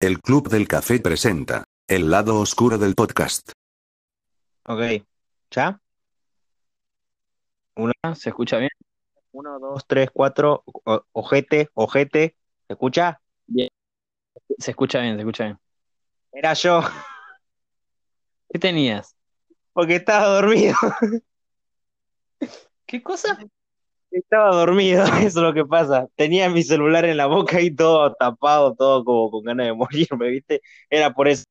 El Club del Café presenta El lado oscuro del podcast. Ok, ¿ya? Una, ¿se escucha bien? Uno, dos, tres, cuatro, o- ojete, ojete, ¿se escucha? Bien. Se escucha bien, se escucha bien. Era yo, ¿Qué tenías? porque estaba dormido, ¿Qué cosa? Estaba dormido, eso es lo que pasa. Tenía mi celular en la boca y todo tapado, todo como con ganas de morirme, ¿viste? Era por eso.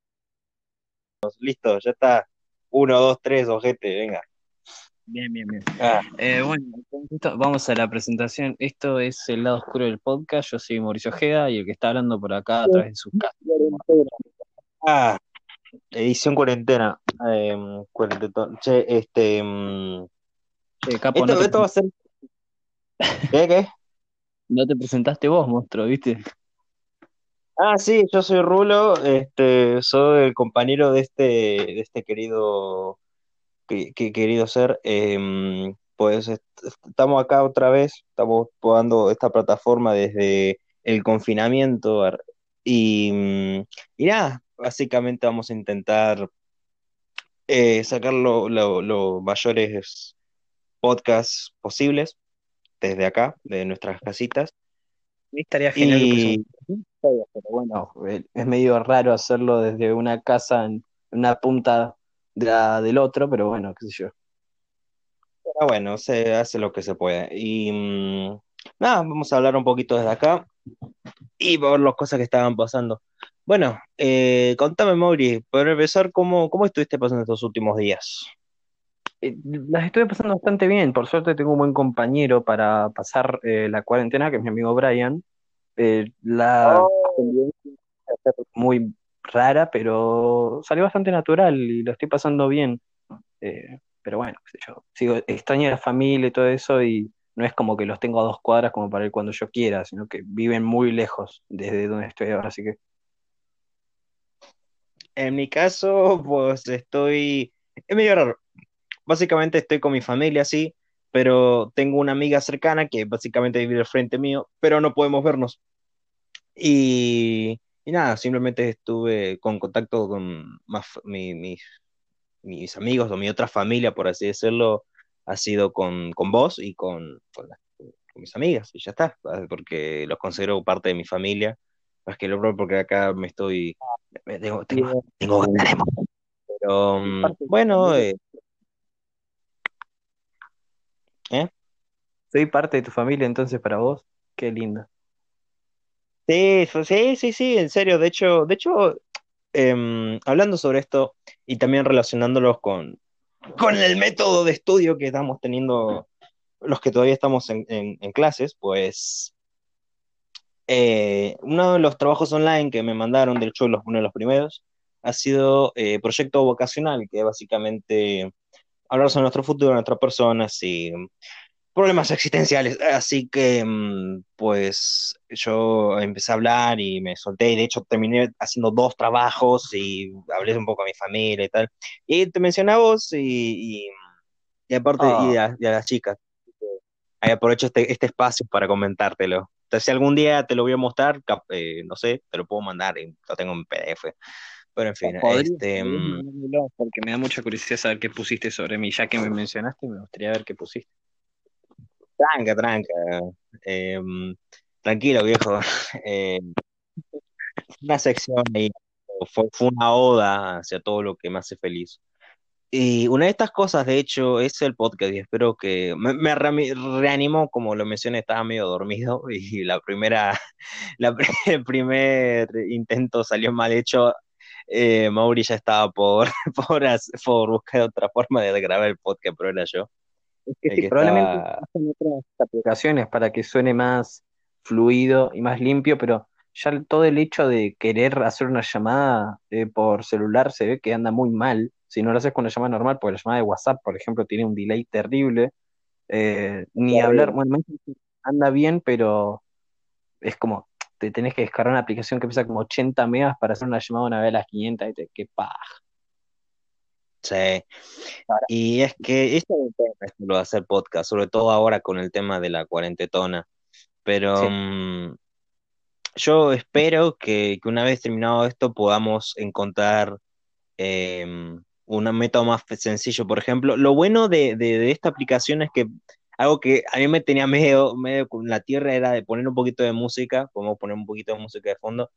Listo, ya está. Uno, dos, tres, ojete, venga. Bien, bien, bien. Ah, Eh, bueno, vamos a la presentación. Esto es el lado oscuro del podcast. Yo soy Mauricio Ojeda y el que está hablando por acá a través de su casa. ah, edición cuarentena. Eh, cuarentetón. Che, este. Che, capo, Esto, no te, esto va a ser. ¿Qué, qué? no te presentaste vos, monstruo, ¿viste? Ah, sí, yo soy Rulo, este, soy el compañero de este, de este querido, que, que- querido ser. em, pues est- estamos acá otra vez, estamos probando esta plataforma desde el confinamiento y, mm, y nada, básicamente vamos a intentar eh, sacar lo- lo- los mayores podcasts posibles desde acá, de nuestras casitas. Estaría genial que Y pero bueno, eh, es medio raro hacerlo desde una casa en una punta de la- del otro, pero bueno, qué sé yo. Pero bueno, se hace lo que se puede. Y mm, nada, vamos a hablar un poquito desde acá y ver las cosas que estaban pasando. Bueno, eh, contame, Mauri, para empezar, ¿cómo, cómo estuviste pasando estos últimos días? Eh, Las estoy pasando bastante bien, por suerte tengo un buen compañero para pasar eh, la cuarentena, que es mi amigo Brian. Eh, la ser muy rara, pero salió bastante natural y lo estoy pasando bien. Pero bueno, qué sé yo, sigo, extraño a la familia y todo eso y no es como que los tengo a dos cuadras como para ir cuando yo quiera, sino que viven muy lejos desde donde estoy ahora, así que En mi caso, pues estoy... Es medio raro. Básicamente estoy con mi familia, sí, pero tengo una amiga cercana que básicamente vive al frente mío, pero no podemos vernos. Y, y nada, simplemente estuve con contacto con más, mi- mis, mis amigos o mi otra familia, por así decirlo, ha sido con, con vos y con, con, las- con mis amigas, y ya está, porque los considero parte de mi familia. Más que lo propio porque acá me estoy, me tengo, tengo, tengo ganas de morir. Pero mm, bueno, ¿eh? Soy parte de tu familia entonces para vos, qué lindo. Sí, sí, sí, sí, en serio. De hecho, de hecho, em, hablando sobre esto y también relacionándolos con, con el método de estudio que estamos teniendo los que todavía estamos en, clases, pues eh, uno de los trabajos online que me mandaron, de hecho, uno de los primeros, ha sido eh, proyecto vocacional, que básicamente hablar sobre nuestro futuro, nuestras personas y problemas existenciales. Así que, mm, pues, yo empecé a hablar y me solté, y de hecho terminé haciendo dos trabajos y hablé un poco a mi familia y tal. Y te mencioné a vos y, y, y aparte, y a, y a las chicas. Ahí aprovecho este, este espacio para comentártelo. Entonces, si algún día te lo voy a mostrar, eh, no sé, te lo puedo mandar y lo tengo en PDF. Pero en fin, este, mm, porque me da mucha curiosidad saber qué pusiste sobre mí, ya que me mencionaste, me gustaría ver qué pusiste. Tranca, tranca. em, tranquilo, viejo. Eh, una sección ahí, fue, una oda hacia todo lo que me hace feliz. Y una de estas cosas, de hecho, es el podcast y espero que me, me reanimó, como lo mencioné, estaba medio dormido y la primera, la, el primer intento salió mal hecho. Eh, Mauri ya estaba por buscar otra forma de grabar el podcast, pero era yo Es que sí, que probablemente estaba... hacen otras aplicaciones para que suene más fluido y más limpio, pero ya todo el hecho de querer hacer una llamada eh, por celular se ve que anda muy mal. Si no lo haces con una llamada normal, porque la llamada de WhatsApp, por ejemplo, tiene un delay terrible. eh, ni hablar, bueno, anda bien, pero es como, te tenés que descargar una aplicación que pesa como 80 megas para hacer una llamada una vez a las 500 y te, qué paja. Sí. Y es que esto es un tema, esto lo de hacer podcast, sobre todo ahora con el tema de la cuarentena. Pero Sí. mm, yo espero que, que una vez terminado esto podamos encontrar em, un método más sencillo. Por ejemplo, lo bueno de, de- de esta aplicación es que algo que a mí me tenía medio, medio con la tierra era de poner un poquito de música, podemos poner un poquito de música de fondo.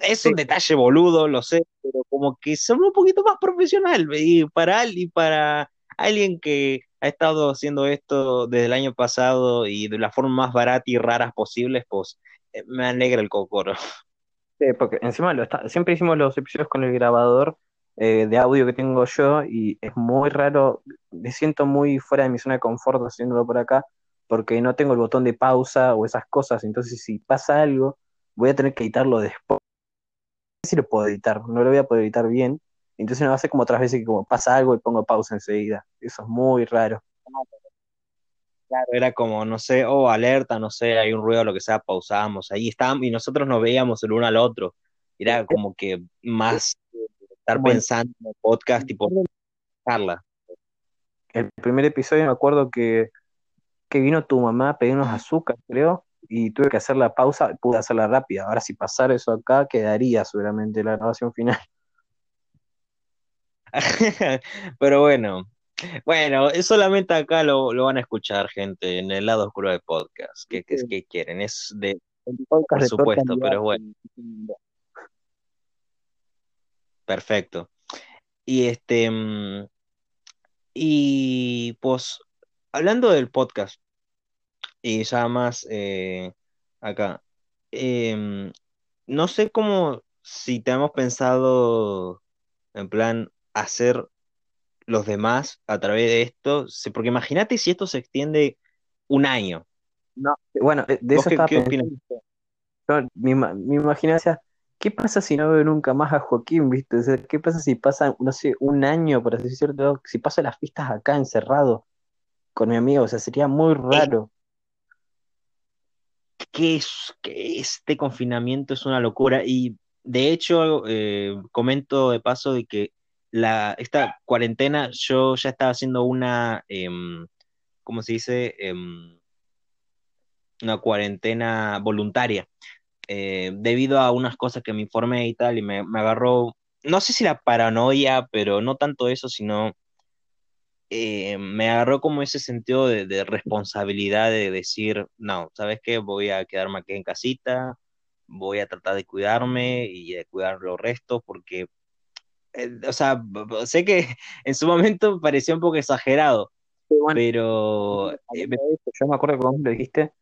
Es un detalle boludo, lo sé, pero como que son un poquito más profesional y para, y para alguien que ha estado haciendo esto desde el año pasado y de la forma más barata y raras posibles, pues eh, me alegra el cocoro. Sí, porque encima lo está- siempre hicimos los episodios con el grabador eh, de audio que tengo yo y es muy raro, me siento muy fuera de mi zona de confort haciéndolo por acá porque no tengo el botón de pausa o esas cosas, entonces si pasa algo voy a tener que editarlo después. No si lo puedo editar, no lo voy a poder editar bien, entonces me va a hacer como otras veces que como pasa algo y pongo pausa enseguida. Eso es muy raro. Claro, era como, no sé, oh, alerta, no sé, hay un ruido, lo que sea, pausamos, ahí estábamos y nosotros nos veíamos el uno al otro. Era como que más estar pensando en el podcast y por charla. El primer episodio me acuerdo que, que vino tu mamá a pedirnos azúcar, creo, y tuve que hacer la pausa, pude hacerla rápida. Ahora, si pasara eso acá, quedaría seguramente la grabación final. Pero bueno, bueno, solamente acá lo, lo van a escuchar, gente, en el lado oscuro del podcast. ¿Qué, qué, qué quieren? Es de, Podcast por supuesto, pero bueno, perfecto. Y este, mm, y pues, hablando del podcast, y ya más eh, acá, em, no sé cómo, si te hemos pensado en plan hacer los demás a través de esto, porque imagínate si esto se extiende un año. No, bueno, de de ¿Vos eso qué, estaba qué opinas? pensando. Yo, mi, mi imaginación, ¿qué pasa si no veo nunca más a Joaquín, viste? O sea, ¿qué pasa si pasa, no sé, un año, por así decirlo, si paso las fiestas acá encerrado con mi amigo? O sea, sería muy raro. Que, es, que este confinamiento es una locura y de hecho eh, comento de paso de que la, esta cuarentena yo ya estaba haciendo una, em, ¿cómo se dice? Em, una cuarentena voluntaria eh, debido a unas cosas que me informé y tal, y me, me agarró, no sé si la paranoia, pero no tanto eso, sino eh, me agarró como ese sentido de, de responsabilidad de decir, no, ¿sabes qué? Voy a quedarme aquí en casita, voy a tratar de cuidarme y de cuidar los restos, porque, eh, o sea, sé que en su momento parecía un poco exagerado, Sí, bueno, pero eh, me- yo me acuerdo que vos me lo dijiste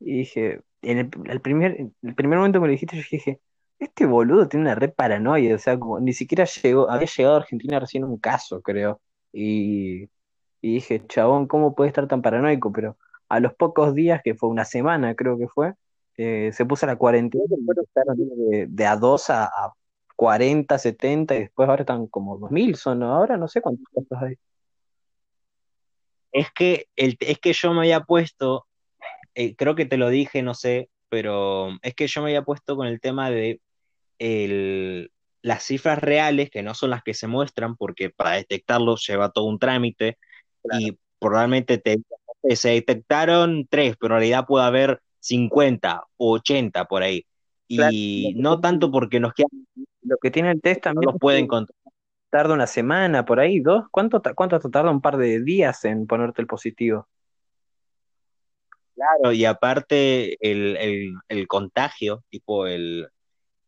y dije, en el, el primer, el primer momento que me lo dijiste, yo dije, este boludo tiene una red paranoia, o sea, como ni siquiera llegó, había llegado a Argentina recién un caso, creo, y, dije, chabón, ¿cómo puede estar tan paranoico? Pero a los pocos días, que fue una semana, creo que fue, eh, se puso la cuarentena de, a 2 a, a 40, 70, y después ahora están como 2000, son, ahora no sé cuántos casos hay. es que, es que yo me había puesto eh, creo que te lo dije, no sé, pero es que yo me había puesto con el tema de el, las cifras reales, que no son las que se muestran, porque para detectarlo lleva todo un trámite y probablemente te, se detectaron tres, pero en realidad puede haber 50 o 80 por ahí. Claro, Y no tanto porque nos quedan, Lo que tiene el test no también los pueden que contar. tarda una semana, por ahí, dos. ¿Cuánto, cuánto te tarda un par de días en ponerte el positivo? Claro, y aparte el, el, el contagio, tipo el,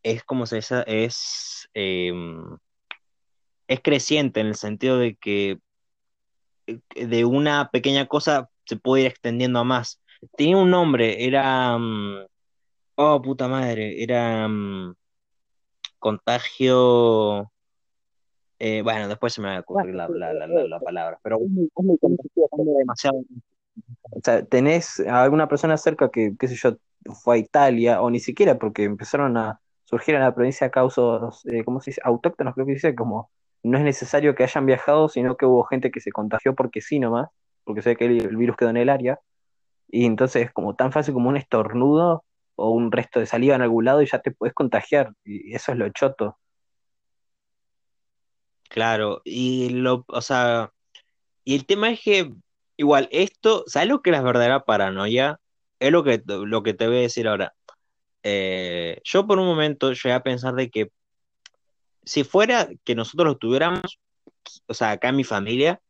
es como se dice, es, em, es creciente en el sentido de que eh, de una pequeña cosa se puede ir extendiendo a más. Tenía un nombre, era, mm, oh puta madre, era mm, contagio, eh, bueno, después se me va a ocurrir la, la, la, la, la palabra, pero demasiado. O sea, ¿tenés a alguna persona cerca que, qué sé yo, fue a Italia o ni siquiera porque empezaron a surgir en la provincia causas, eh, ¿cómo se dice? Autóctonos, creo que dice, como no es necesario que hayan viajado, sino que hubo gente que se contagió porque sí nomás, porque sé que el, virus quedó en el área, y entonces es como tan fácil como un estornudo o un resto de saliva en algún lado y ya te puedes contagiar, y eso es lo choto. Claro, y lo, o sea, y el tema es que igual esto, ¿sabes lo que es la verdadera paranoia? Es lo que, lo que te voy a decir ahora. Eh, yo por un momento llegué a pensar de que si fuera que nosotros lo tuviéramos, o sea, acá en mi familia,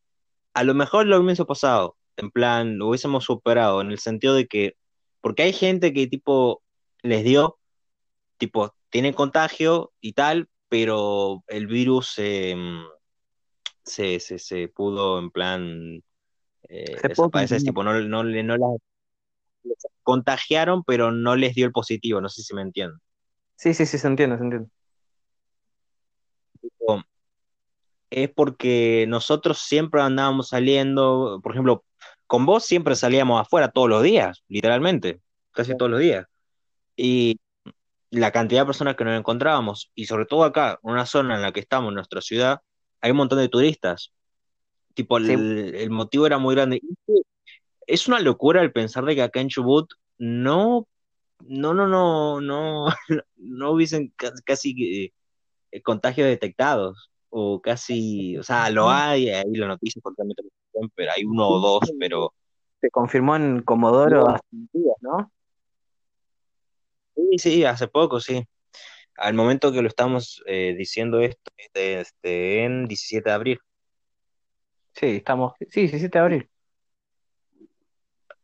a lo mejor lo hubiese pasado, en plan, lo hubiésemos superado, en el sentido de que, porque hay gente que tipo les dio, tipo, tiene contagio y tal, pero el virus se, se, se, pudo en plan eh, desaparecer, tipo, no, no, no las contagiaron, pero no les dio el positivo, no sé si me entienden. Sí, sí, sí, se entiende, se entiende es porque nosotros siempre andábamos saliendo, por ejemplo, con vos siempre salíamos afuera todos los días, literalmente, casi todos los días. Y la cantidad de personas que nos encontrábamos, y sobre todo acá, en una zona en la que estamos, en nuestra ciudad, hay un montón de turistas. Tipo, el, motivo era muy grande. Es una locura el pensar de que acá en Chubut no, no, no, no, no, no hubiesen casi eh, contagios detectados o casi, o sea, lo hay, ahí la noticia pero hay uno o dos, pero... Se confirmó en Comodoro hace días, ¿no? Sí, sí, hace poco, sí. Al momento que lo estamos eh, diciendo esto, este, en 17 de abril. Sí, estamos, sí, 17 de abril.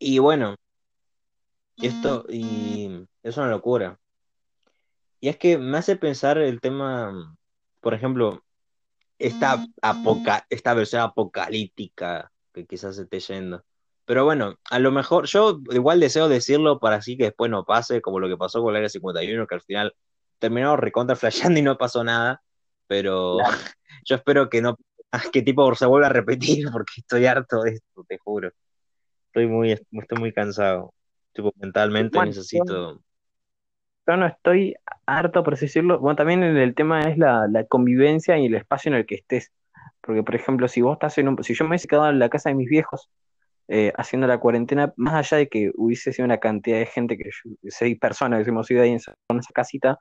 Y bueno, esto y es una locura. Y es que me hace pensar el tema, por ejemplo, esta, apoca esta versión apocalíptica que quizás se esté yendo. Pero bueno, a lo mejor yo igual deseo decirlo para así que después no pase, como lo que pasó con la Área 51, que al final terminó recontra flasheando y no pasó nada. Pero yo espero que no, que tipo se vuelva a repetir, porque estoy harto de esto, te juro. Estoy muy, estoy muy cansado. Tipo, mentalmente necesito yo no estoy harto, por así decirlo. Bueno, también el tema es la, convivencia y el espacio en el que estés. Porque, por ejemplo, si vos estás en un. Si yo me hubiese quedado en la casa de mis viejos eh, haciendo la cuarentena, más allá de que hubiese sido una cantidad de gente, que seis personas que hemos ido ahí en esa, casita,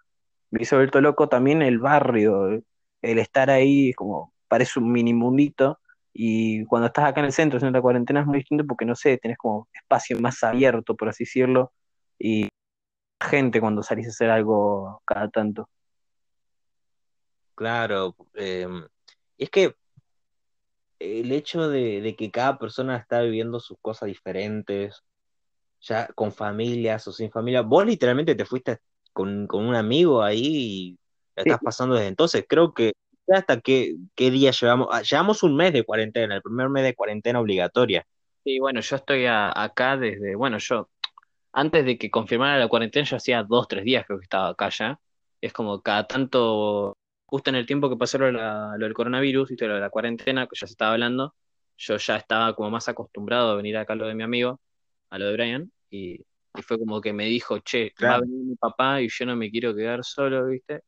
me hubiese vuelto loco también el barrio, el estar ahí, como parece un mini mundito. Y cuando estás acá en el centro haciendo la cuarentena es muy distinto porque, no sé, tenés como espacio más abierto, por así decirlo. Y gente cuando salís a hacer algo cada tanto. Claro, em, es que el hecho de, que cada persona está viviendo sus cosas diferentes, ya con familias o sin familia, vos literalmente te fuiste con, un amigo ahí y la estás pasando desde entonces. Creo que hasta qué, qué día llevamos, ah, llevamos un mes de cuarentena, el primer mes de cuarentena obligatoria. Sí, bueno, yo estoy acá desde, bueno, yo antes de que confirmara la cuarentena, yo hacía dos, tres días creo que estaba acá ya. Es como cada tanto, justo en el tiempo que pasó lo, del coronavirus, y lo de la cuarentena, que ya se estaba hablando, yo ya estaba como más acostumbrado a venir acá a lo de mi amigo, a lo de Brian, y, fue como que me dijo, che, va a venir mi papá y yo no me quiero quedar solo, ¿viste?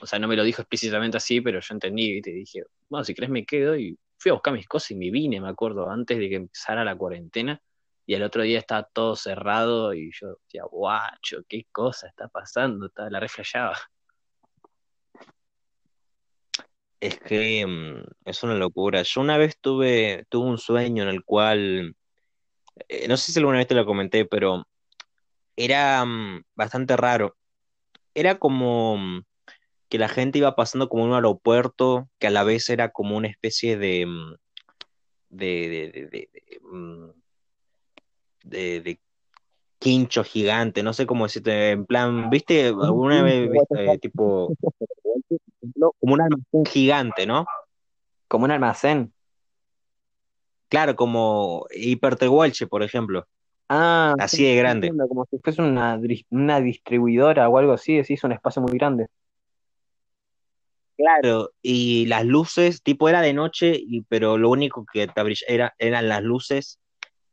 O sea, no me lo dijo explícitamente así, pero yo entendí. Y dije, bueno, si crees me quedo, y fui a buscar mis cosas y me vine, me acuerdo, antes de que empezara la cuarentena y el otro día estaba todo cerrado y yo decía, guacho, qué cosa está pasando, estaba la reflejaba. Es que mm, es una locura. Yo una vez tuve, tuve un sueño en el cual, eh, no sé si alguna vez te lo comenté, pero era mm, bastante raro. Era como mm, que la gente iba pasando como en un aeropuerto, que a la vez era como una especie de, de, de de, quincho gigante, no sé cómo decirte, en plan, ¿viste? Alguna vez, viste, tipo, como un almacén gigante, ¿no? Como un almacén. Claro, como Hipertehuelche, por ejemplo. Ah, así de grande. como si fuese una, una distribuidora o algo así, decís, un espacio muy grande. Claro, y las luces, tipo era de noche, y, pero lo único que te era, eran las luces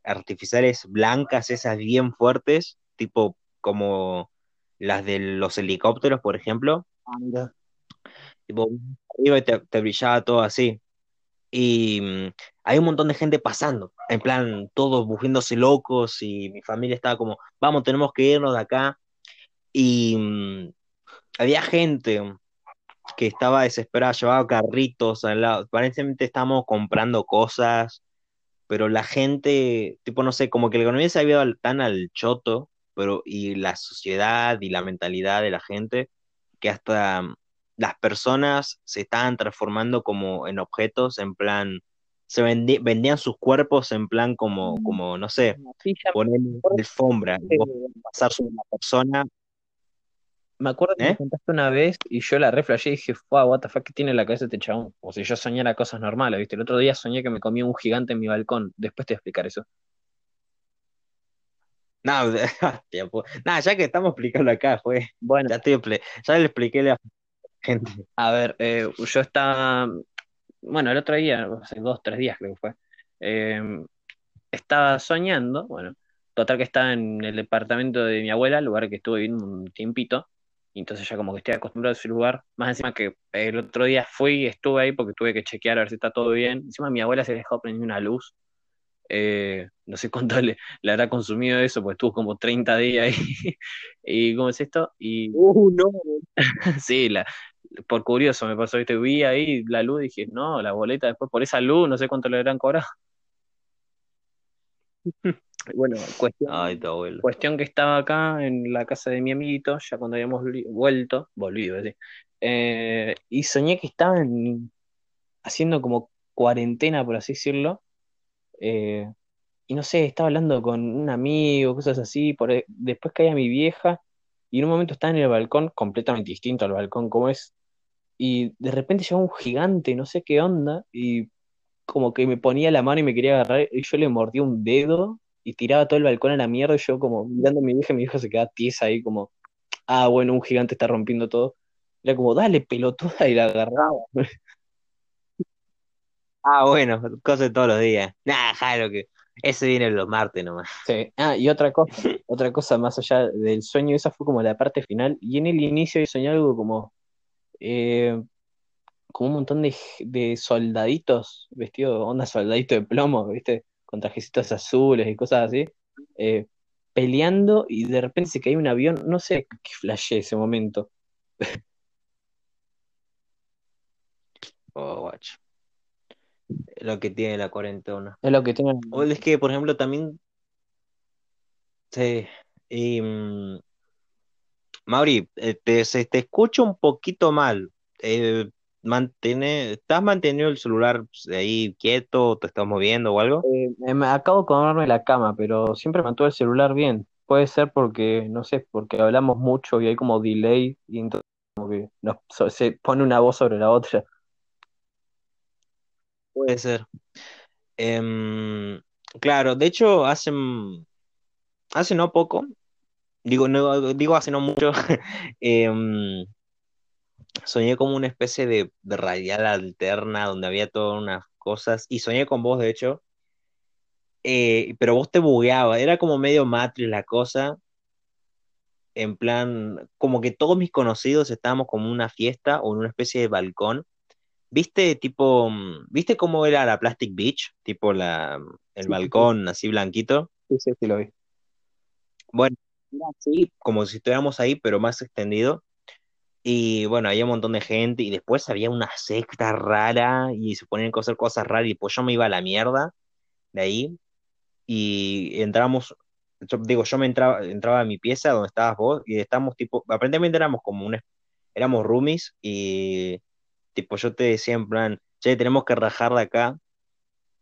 artificiales blancas, esas bien fuertes, tipo como las de los helicópteros, por ejemplo. Ah, tipo, y te, brillaba todo así. Y mm, hay un montón de gente pasando, en plan, todos bufiéndose locos y mi familia estaba como, vamos, tenemos que irnos de acá. Y mm, había gente que estaba desesperada, llevaba carritos al lado, aparentemente estábamos comprando cosas, pero la gente, tipo, no sé, como que la economía se había ido tan al choto, pero y la sociedad y la mentalidad de la gente, que hasta mm, las personas se estaban transformando como en objetos, en plan, se vendían sus cuerpos en plan como, como no sé, poner alfombra, pasar sobre una persona me acuerdo que me ¿Eh? contaste una vez y yo la reflejé y dije, wow, what the fuck, ¿qué tiene en la cabeza este chabón? O si yo soñara cosas normales, ¿viste? El otro día soñé que me comía un gigante en mi balcón. Después te voy a explicar eso. No, ya que estamos explicando acá, fue. Bueno, ya, ya le expliqué a la gente. A ver, eh, yo estaba. Bueno, el otro día, hace dos, tres días creo que fue. Em, estaba soñando, bueno, total que estaba en el departamento de mi abuela, lugar que estuve viviendo un tiempito y entonces ya como que estoy acostumbrado a ese lugar. Más encima que el otro día fui y estuve ahí porque tuve que chequear a ver si está todo bien. Encima mi abuela se dejó prender una luz. Eh, no sé cuánto le, le, habrá consumido eso, pues estuvo como 30 días ahí. ¿Y cómo es esto? Y... Uh, no. sí, la, por curioso me pasó, ¿viste? Vi ahí la luz y dije, no, la boleta después por esa luz, no sé cuánto le habrán cobrado. Bueno, cuestión, cuestión que estaba acá en la casa de mi amiguito, ya cuando habíamos vuelto, volvido, eh, y soñé que estaban haciendo como cuarentena, por así decirlo, eh, y no sé, estaba hablando con un amigo, cosas así, por, después caía mi vieja, y en un momento estaba en el balcón, completamente distinto al balcón como es, y de repente llegó un gigante, no sé qué onda, y como que me ponía la mano y me quería agarrar, y yo le mordí un dedo, y tiraba todo el balcón a la mierda y yo como mirando a mi vieja, mi vieja se quedaba tiesa ahí como, ah, bueno, un gigante está rompiendo todo. Era como, dale, pelotuda, y la agarraba. Ah, bueno, cosas de todos los días. Nada, jalo que ese viene los martes nomás. Sí. Ah, y otra cosa, otra cosa más allá del sueño, esa fue como la parte final. Y en el inicio soñé algo como, eh, como un montón de, de soldaditos vestidos, onda soldadito de plomo, ¿viste? Con trajecitos azules y cosas así, eh, peleando y de repente se cae un avión, no sé qué flashé ese momento. Oh, guacho. Es lo que tiene la cuarentena. Es lo que tiene. O es que, por ejemplo, también. Sí. Y. Mm, Mauri, eh, te, te escucha un poquito mal. Eh, mantiene, ¿estás manteniendo el celular ahí quieto, te estás moviendo o algo? Eh, me acabo de comerme la cama, pero siempre mantuve el celular bien. Puede ser porque, no sé, porque hablamos mucho y hay como delay y entonces como que se pone una voz sobre la otra. Puede ser. Em, claro, de hecho, hace, hace no poco, digo, no, digo hace no mucho, em, soñé como una especie de, de radial alterna donde había todas unas cosas y soñé con vos, de hecho, eh, pero vos te bugueaba, era como medio Matrix la cosa, en plan, como que todos mis conocidos estábamos como en una fiesta o en una especie de balcón. ¿Viste tipo, mm, viste cómo era la Plastic Beach? Tipo la, el balcón así blanquito. Sí, sí, sí lo vi. Bueno, así, como si estuviéramos ahí, pero más extendido. Y bueno, había un montón de gente y después había una secta rara y se ponían a hacer cosas raras y pues yo me iba a la mierda de ahí y entramos, digo, yo me entraba, entraba a mi pieza donde estabas vos y estábamos tipo, aparentemente éramos como un, éramos roomies y tipo yo te decía en plan, che, tenemos que rajar de acá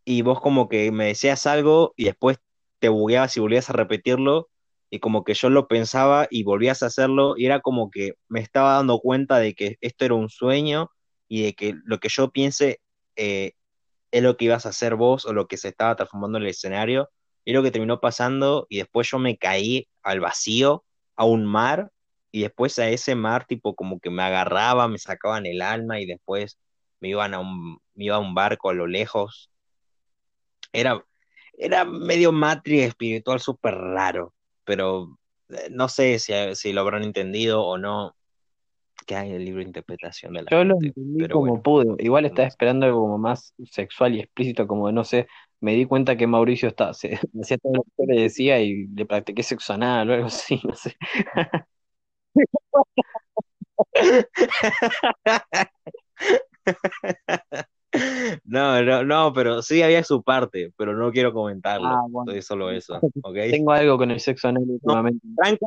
y vos como que me decías algo y después te bugueabas y volvías a repetirlo y como que yo lo pensaba y volvías a hacerlo y era como que me estaba dando cuenta de que esto era un sueño y de que lo que yo piense eh, es lo que ibas a hacer vos o lo que se estaba transformando en el escenario y lo que terminó pasando y después yo me caí al vacío, a un mar y después a ese mar tipo como que me agarraba, me sacaban el alma y después me iban a un, me iba a un barco a lo lejos. Era, era medio matrix espiritual súper raro pero eh, no sé si, si, lo habrán entendido o no. Que hay el libro de interpretación de la Yo lo entendí como pude. Igual estaba esperando algo como más sexual y explícito, como no sé, me di cuenta que Mauricio está, se, hacía todo lo que le decía y le practiqué sexo anal o algo así, no sé. No, No, no, no, pero sí había su parte, pero no quiero comentarlo. Ah, bueno. Soy solo eso, ¿ok? Tengo algo con el sexo anal últimamente. Tranca.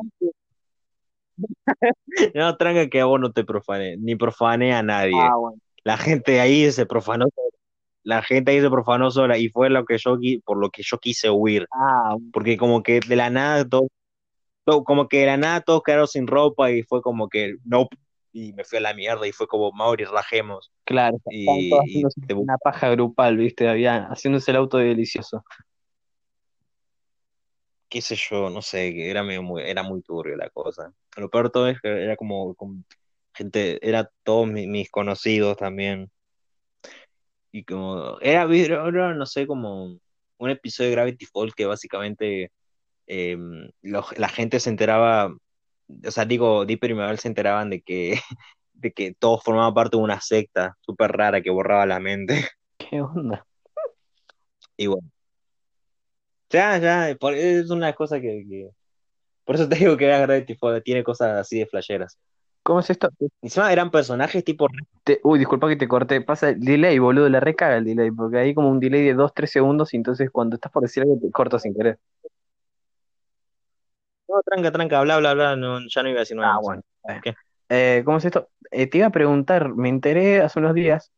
No, tranca que a vos no te profane, ni profane a nadie. Ah, bueno. La gente ahí se profanó, la gente ahí se profanó sola y fue lo que yo por lo que yo quise huir, Ah, porque como que de la nada todo, todo- como que de la nada todos quedaron sin ropa y fue como que no y me fui a la mierda y fue como Mauri rajemos claro. Y, te- una paja grupal, ¿viste? Había, haciéndose el auto delicioso. qué sé yo, no sé, que era medio muy, era muy turbio la cosa. Lo peor todo es que era como, como gente, era todos mi- mis conocidos también. Y como, era, no sé, como un episodio de Gravity Falls que básicamente eh, los- la gente se enteraba, o sea, digo, Dipper y Mabel se enteraban de que, de que todos formaban parte de una secta súper rara que borraba la mente. ¿Qué onda? Y bueno, ya, ya, por- es una cosa que, que- por eso te digo que era Gravity Falls, tiene cosas así de flasheras. ¿Cómo es esto? Encima eran personajes tipo Te- uy, disculpa que te corté. Pasa el delay, boludo. Le recaga el delay. Porque hay como un delay de 2-3 segundos. Y entonces cuando estás por decir algo te corto sin querer. No, tranca, tranca, bla, bla, bla, no, ya no iba a decir nada Ah, bueno. Eh, ¿cómo es esto? Eh, te iba a preguntar. Me enteré hace unos días.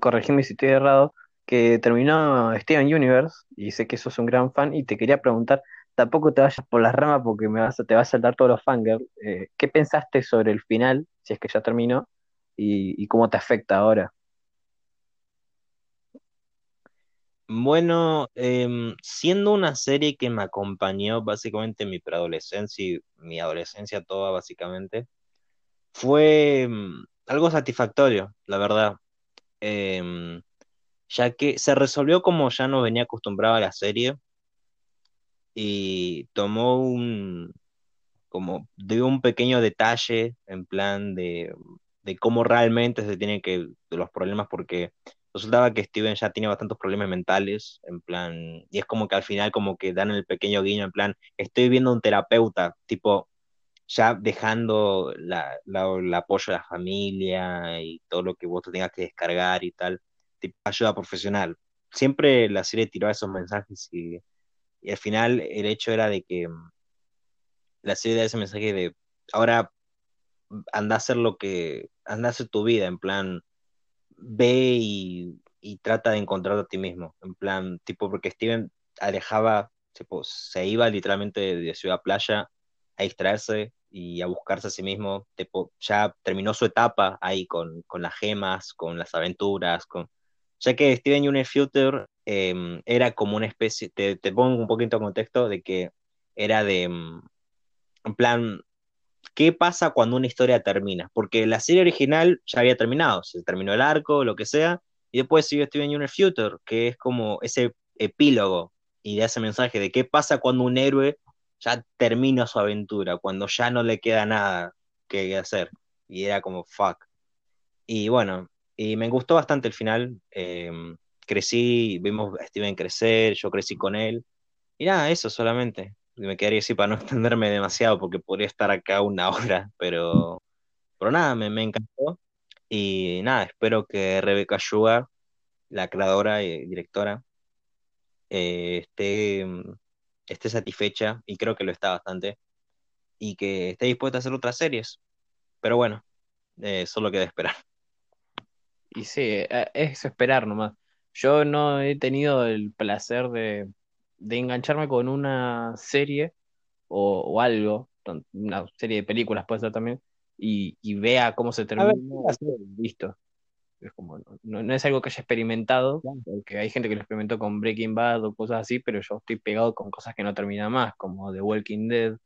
Corregime si estoy errado. Que terminó Steven Universe. Y sé que sos un gran fan. Y te quería preguntar. Tampoco te vayas por las ramas porque me vas a, te vas a saltar todos los fangirls. Eh, ¿qué pensaste sobre el final? Si es que ya terminó. Y, y cómo te afecta ahora. Bueno, em, siendo una serie que me acompañó básicamente en mi preadolescencia y mi adolescencia toda básicamente, fue em, algo satisfactorio, la verdad. Em, ya que se resolvió como ya no venía acostumbrado a la serie y tomó un, como dio un pequeño detalle en plan de, de cómo realmente se tienen que, los problemas, porque resultaba que Steven ya tiene bastantes problemas mentales, en plan, y es como que al final como que dan el pequeño guiño, en plan, estoy viendo un terapeuta, tipo, ya dejando la, el apoyo de la familia y todo lo que vos te tengas que descargar y tal, tipo, ayuda profesional. Siempre la serie tiraba esos mensajes y, y al final el hecho era de que la serie da ese mensaje de ahora anda a hacer lo que, anda a hacer tu vida, en plan, ve y, trata de encontrarte a ti mismo, en plan, tipo, porque Steven alejaba, tipo, se iba literalmente de, de ciudad playa a distraerse y a buscarse a sí mismo, tipo, ya terminó su etapa ahí con, con las gemas, con las aventuras, con... Ya que Steven Universe Future eh, era como una especie, te, te pongo un poquito en contexto de que era de, mm, en plan, ¿qué pasa cuando una historia termina? Porque la serie original ya había terminado, se terminó el arco, lo que sea, y después siguió Steven Universe Future, que es como ese epílogo y de ese mensaje de qué pasa cuando un héroe ya termina su aventura, cuando ya no le queda nada que hacer. Y era como, fuck. Y bueno, y me gustó bastante el final. eh, crecí, vimos a Steven crecer, yo crecí con él. Y nada, eso solamente. Me quedaría así para no extenderme demasiado porque podría estar acá una hora, pero, pero nada, me, me encantó. Y nada, espero que Rebecca Sugar, la creadora y directora, eh, esté, esté satisfecha, y creo que lo está bastante, y que esté dispuesta a hacer otras series. Pero bueno, eh, solo queda esperar. Y sí, eh, es esperar nomás. Yo no he tenido el placer de, de engancharme con una serie o, o algo, una serie de películas puede ser también, y, y vea cómo se termina. ver, Listo. Es como, no, es algo que haya experimentado, porque hay gente que lo experimentó con Breaking Bad o cosas así, pero yo estoy pegado con cosas que no terminan más, como The Walking Dead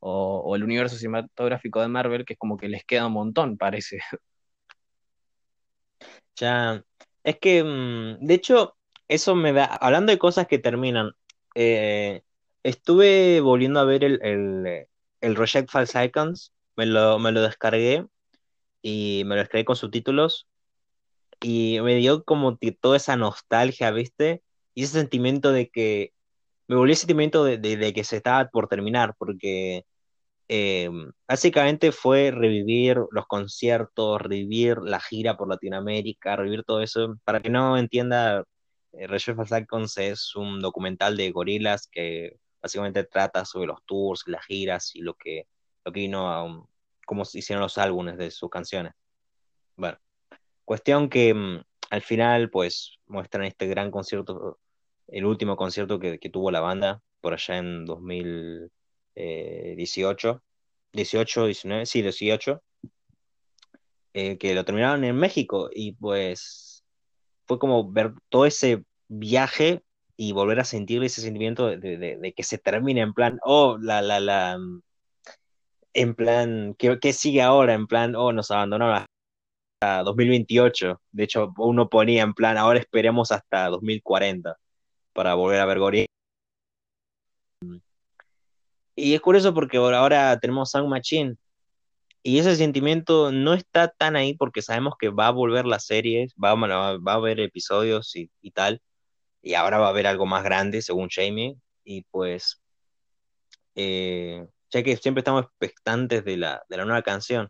o, o el universo cinematográfico de Marvel, que es como que les queda un montón, parece. Ya, es que, mm, de hecho, eso me da, hablando de cosas que terminan, eh, estuve volviendo a ver el, el, el Reject False Icons, me lo, me lo descargué y me lo descargué con subtítulos y me dio como toda esa nostalgia, ¿viste? Y ese sentimiento de que, me volvió ese sentimiento de, de- de que se estaba por terminar, porque eh, básicamente fue revivir los conciertos, revivir la gira por Latinoamérica, revivir todo eso. Para que no entienda, eh, Falcons es un documental de gorilas que básicamente trata sobre los tours, las giras y lo que, lo que vino a, cómo hicieron los álbumes de sus canciones. Bueno, cuestión que mm, al final pues muestran este gran concierto, el último concierto que, que tuvo la banda por allá en 2000 18, 18, 19, sí, 18, eh, que lo terminaron en México y pues fue como ver todo ese viaje y volver a sentir ese sentimiento de, que se termine en plan, oh, la, la, la, en plan, ¿qué, ¿qué, sigue ahora? En plan, oh, nos abandonaron hasta 2028. De hecho, uno ponía en plan, ahora esperemos hasta 2040 para volver a ver Gorilla y es curioso porque ahora tenemos Sound Machine y ese sentimiento no está tan ahí porque sabemos que va a volver las series, va, va, a haber episodios y, tal, y ahora va a haber algo más grande según Jamie, y pues, eh, ya que siempre estamos expectantes de la, de la nueva canción.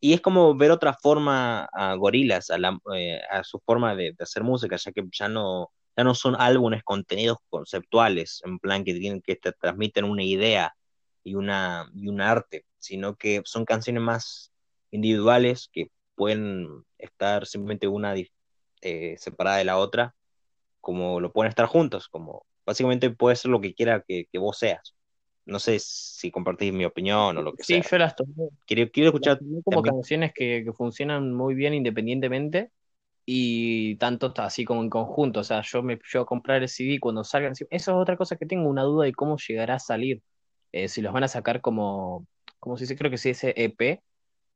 Y es como ver otra forma a Gorilas, eh, a su forma de, de, hacer música, ya que ya no, ya no son álbumes contenidos conceptuales, en plan que tienen que te transmiten una idea y una y un arte, sino que son canciones más individuales que pueden estar simplemente una eh, separada de la otra, como lo pueden estar juntos, como básicamente puede ser lo que quiera que, que vos seas. No sé si compartís mi opinión o lo que sea. Sí, yo las tomé. Quiero, quiero escuchar. como canciones que, que funcionan muy bien independientemente y tanto así como en conjunto. O sea, yo me yo a comprar el CD cuando salgan. Eso es otra cosa que tengo una duda de cómo llegará a salir. Eh, si los van a sacar como, como si se creo que se dice EP,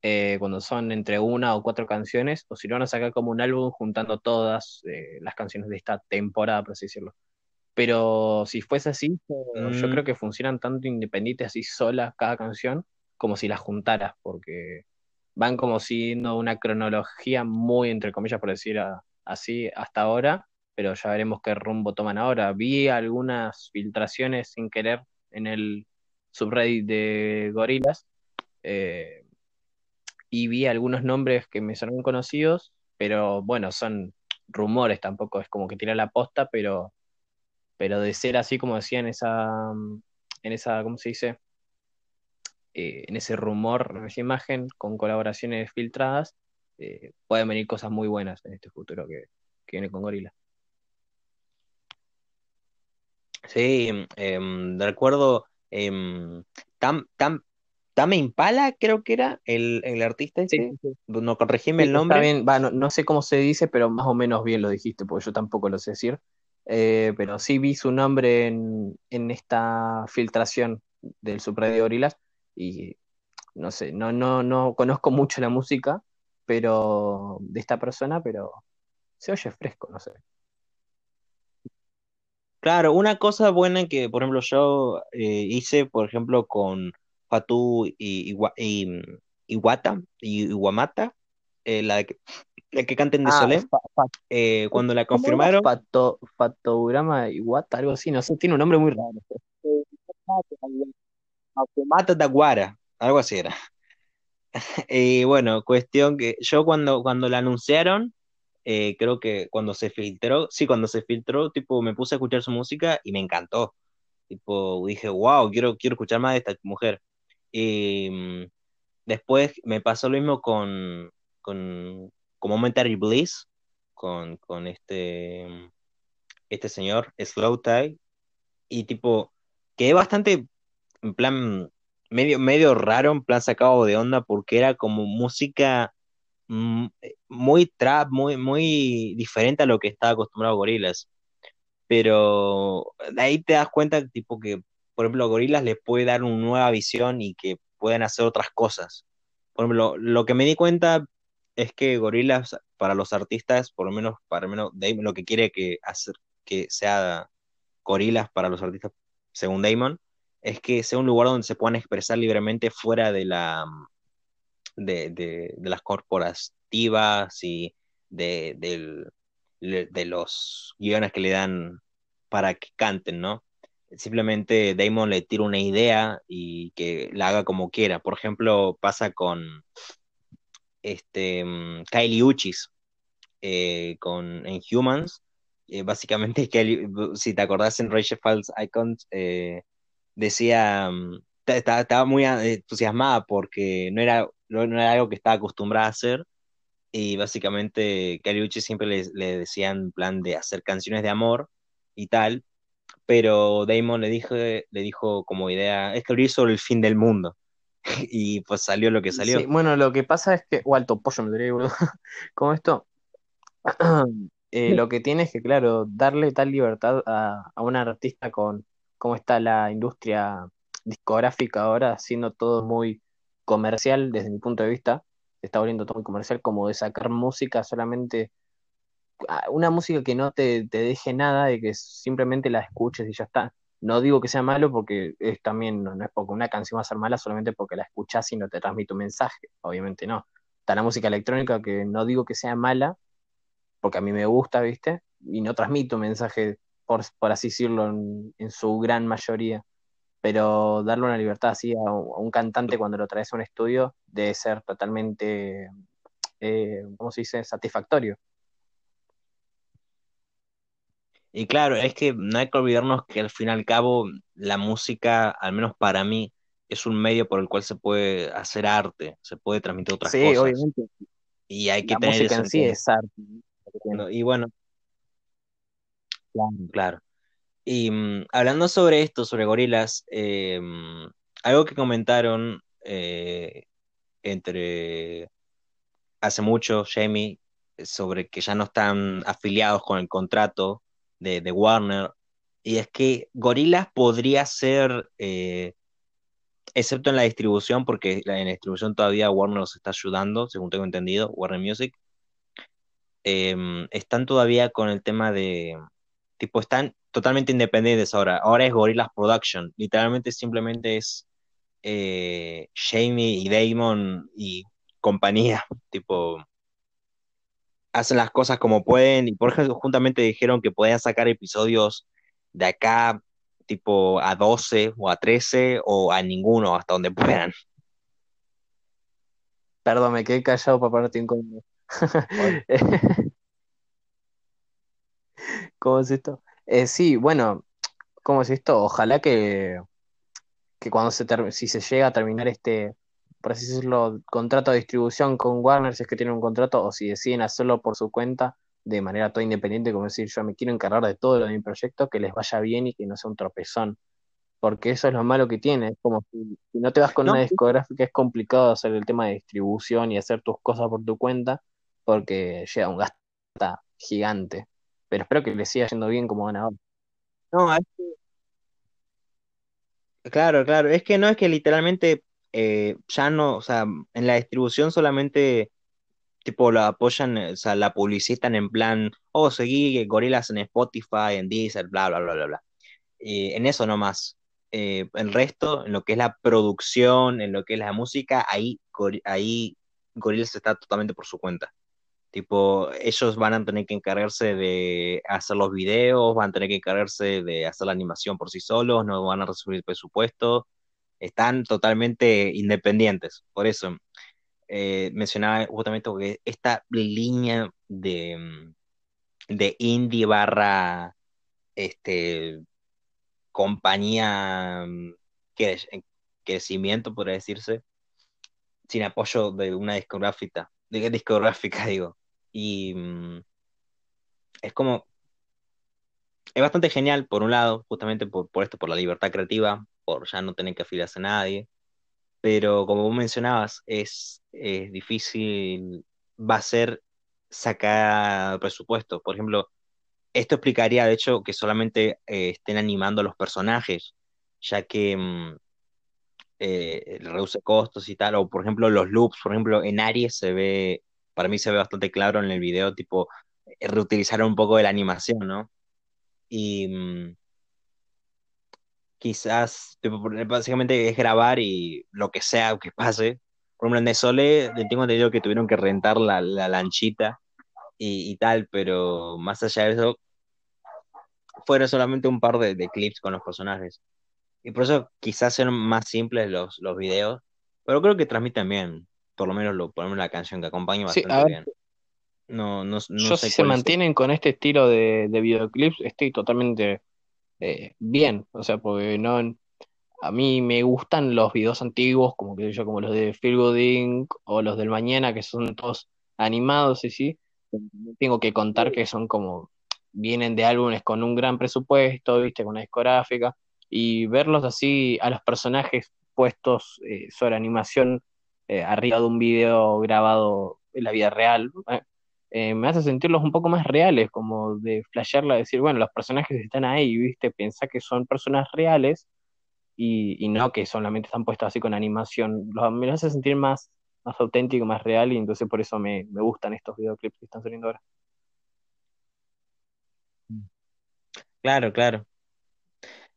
eh, cuando son entre una o cuatro canciones, o si lo van a sacar como un álbum juntando todas eh, las canciones de esta temporada, por así decirlo. Pero si fuese así, yo mm. creo que funcionan tanto independientes, así solas cada canción, como si las juntaras, porque van como siguiendo una cronología muy, entre comillas, por decir así, hasta ahora, pero ya veremos qué rumbo toman ahora. Vi algunas filtraciones sin querer en el subreddit de Gorilas eh, y vi algunos nombres que me son conocidos, pero bueno, son rumores, tampoco es como que tira la posta, pero, pero de ser así como decía en esa, en esa, ¿cómo se dice? Eh, en ese rumor, en esa imagen, con colaboraciones filtradas, eh, pueden venir cosas muy buenas en este futuro que, viene con Gorila. Sí, em, de recuerdo, em, Tam, Tam, Tame Impala, creo que era el, el artista ese. No corregime el nombre. no, sé cómo se dice, pero más o menos bien lo dijiste, porque yo tampoco lo sé decir. Eh, pero sí vi su nombre en, en esta filtración del Super de Gorilas y no sé, no, no, no conozco mucho la música pero de esta persona, pero se oye fresco, no sé. Claro, una cosa buena que, por ejemplo, yo eh, hice, por ejemplo, con Fatu y, y, Iwata y Iwamata, eh, la, de que, la que canten de ah, Solé, eh, cuando la confirmaron. Fato, fatograma Iwata, algo así, no sé, tiene un nombre muy raro. Mata Taguara, algo así era. y bueno, cuestión que yo cuando, cuando la anunciaron, eh, creo que cuando se filtró, sí, cuando se filtró, tipo, me puse a escuchar su música y me encantó. Tipo, dije, wow, quiero, quiero escuchar más de esta mujer. Y mm, después me pasó lo mismo con, con, con Momentary Bliss, con, con este, este señor, Slow Tie, y tipo, quedé bastante en plan medio, medio raro, en plan sacado de onda, porque era como música muy trap, muy, muy diferente a lo que estaba acostumbrado Gorilas. Pero de ahí te das cuenta, tipo, que, por ejemplo, Gorilas les puede dar una nueva visión y que pueden hacer otras cosas. Por ejemplo, lo que me di cuenta es que Gorilas, para los artistas, por lo menos, para menos, lo que quiere que hacer que sea Gorilas para los artistas, según Damon, es que sea un lugar donde se puedan expresar libremente fuera de la de, las corporativas y de, de, los guiones que le dan para que canten, ¿no? simplemente Damon le tira una idea y que la haga como quiera. Por ejemplo, pasa con este, mm, Kylie Uchis eh, con, en Humans. Eh, básicamente, si te acordás en Rachel Icons, eh, decía, mm, estaba muy entusiasmada porque no era, no, era algo que estaba acostumbrada a hacer. Y básicamente, Uchis siempre le, le decía en plan de hacer canciones de amor y tal, pero Damon le dijo, le dijo como idea, escribir sobre el fin del mundo. y pues salió lo que salió. Sí, bueno, lo que pasa es que, o alto pollo me diré, como esto, eh, lo que tiene es que, claro, darle tal libertad a, a un artista con cómo está la industria discográfica ahora, siendo todo muy comercial desde mi punto de vista, está volviendo todo muy comercial, como de sacar música solamente una música que no te, deje nada, de que simplemente la escuches y ya está. No digo que sea malo porque es también, no, es porque una canción va a ser mala solamente porque la escuchas y no te transmite un mensaje, obviamente no. Está la música electrónica que no digo que sea mala, porque a mí me gusta, ¿viste? Y no transmite un mensaje, por, así decirlo, en, su gran mayoría. Pero darle una libertad así a, un cantante cuando lo traes a un estudio debe ser totalmente, eh, ¿cómo se dice?, satisfactorio. Y claro, es que no hay que olvidarnos que al fin y al cabo la música, al menos para mí, es un medio por el cual se puede hacer arte, se puede transmitir otras cosas. Sí, obviamente. Y hay que la música en sí es arte. Y bueno, claro. Y mm, hablando sobre esto, sobre gorilas, eh, mm, algo que comentaron eh, entre hace mucho, Jamie, sobre que ya no están afiliados con el contrato de, Warner, y es que Gorillaz podría ser, eh, excepto en la distribución, porque en la distribución todavía Warner nos está ayudando, según tengo entendido, Warner Music, em, están todavía con el tema de, tipo, están totalmente independientes ahora, ahora es Gorillaz Production, literalmente simplemente es eh, Jamie y Damon y compañía, tipo, hacen las cosas como pueden. Y por ejemplo juntamente dijeron que podían sacar episodios de acá tipo a 12 o a 13 o a ninguno hasta donde puedan. Perdón, me quedé callado para ponerte incómodo. ¿Cómo es esto? Eh, sí, bueno, ¿cómo es esto? Ojalá que, que cuando se si se llega a terminar este, por así decirlo, contrato de distribución con Warner, si es que tienen un contrato, o si deciden hacerlo por su cuenta, de manera toda independiente, como decir, yo me quiero encargar de todo lo de mi proyecto, que les vaya bien y que no sea un tropezón. Porque eso es lo malo que tiene. Es como si, no te vas con una discográfica, es complicado hacer el tema de distribución y hacer tus cosas por tu cuenta, porque llega un gasto gigante. Pero espero que les siga yendo bien como van ahora. No, es que... Claro, claro. Es que no es que literalmente eh, ya no, o sea, en la distribución solamente tipo la apoyan, o sea, la publicitan en plan, oh, seguí gorilas en Spotify, en Deezer, bla, bla, bla, bla, bla. Eh, en eso nomás. Eh, el resto, en lo que es la producción, en lo que es la música, ahí, ahí Gorillaz está totalmente por su cuenta. Tipo, ellos van a tener que encargarse de hacer los videos, van a tener que encargarse de hacer la animación por sí solos, no van a recibir presupuesto, están totalmente independientes. Por eso eh, mencionaba justamente que esta línea de, mm, de indie barra este, compañía mm, que, crecimiento, podría decirse, sin apoyo de una discográfica, de discográfica digo. Y mm, es como, es bastante genial, por un lado, justamente por, por esto, por la libertad creativa, por ya no tener que afiliarse a nadie. Pero como vos mencionabas, es, difícil, va a ser sacar presupuesto. Por ejemplo, esto explicaría, de hecho, que solamente eh, estén animando a los personajes, ya que mm, eh, reduce costos y tal. O, por ejemplo, los loops, por ejemplo, en Aries se ve, para mí se ve bastante claro en el video, tipo, eh, reutilizar un poco de la animación, ¿no? Y, mm, quizás, básicamente es grabar y lo que sea que pase. Por ejemplo, en De Sole, tengo entendido que tuvieron que rentar la, lanchita y, tal, pero más allá de eso, fuera solamente un par de, clips con los personajes. Y por eso quizás sean más simples los, los videos, pero creo que transmiten bien. Por lo menos lo ponemos la canción que acompaña bastante bien. No, no, no Yo si se mantienen con este estilo de, de videoclips, estoy totalmente eh, bien. O sea, porque no, a mí me gustan los videos antiguos, como que yo, como los de Phil Gooding o los del Mañana, que son todos animados y sí. Tengo que contar que son como, vienen de álbumes con un gran presupuesto, viste, con una discográfica, y verlos así a los personajes puestos eh, sobre animación eh, arriba de un video grabado en la vida real, eh, me hace sentirlos un poco más reales, como de flashearla, decir, bueno, los personajes están ahí, viste, pensar que son personas reales y, no que solamente están puestos así con animación. Los, me hace sentir más, más auténtico, más real, y entonces por eso me, me gustan estos videoclips que están saliendo ahora. Claro, claro.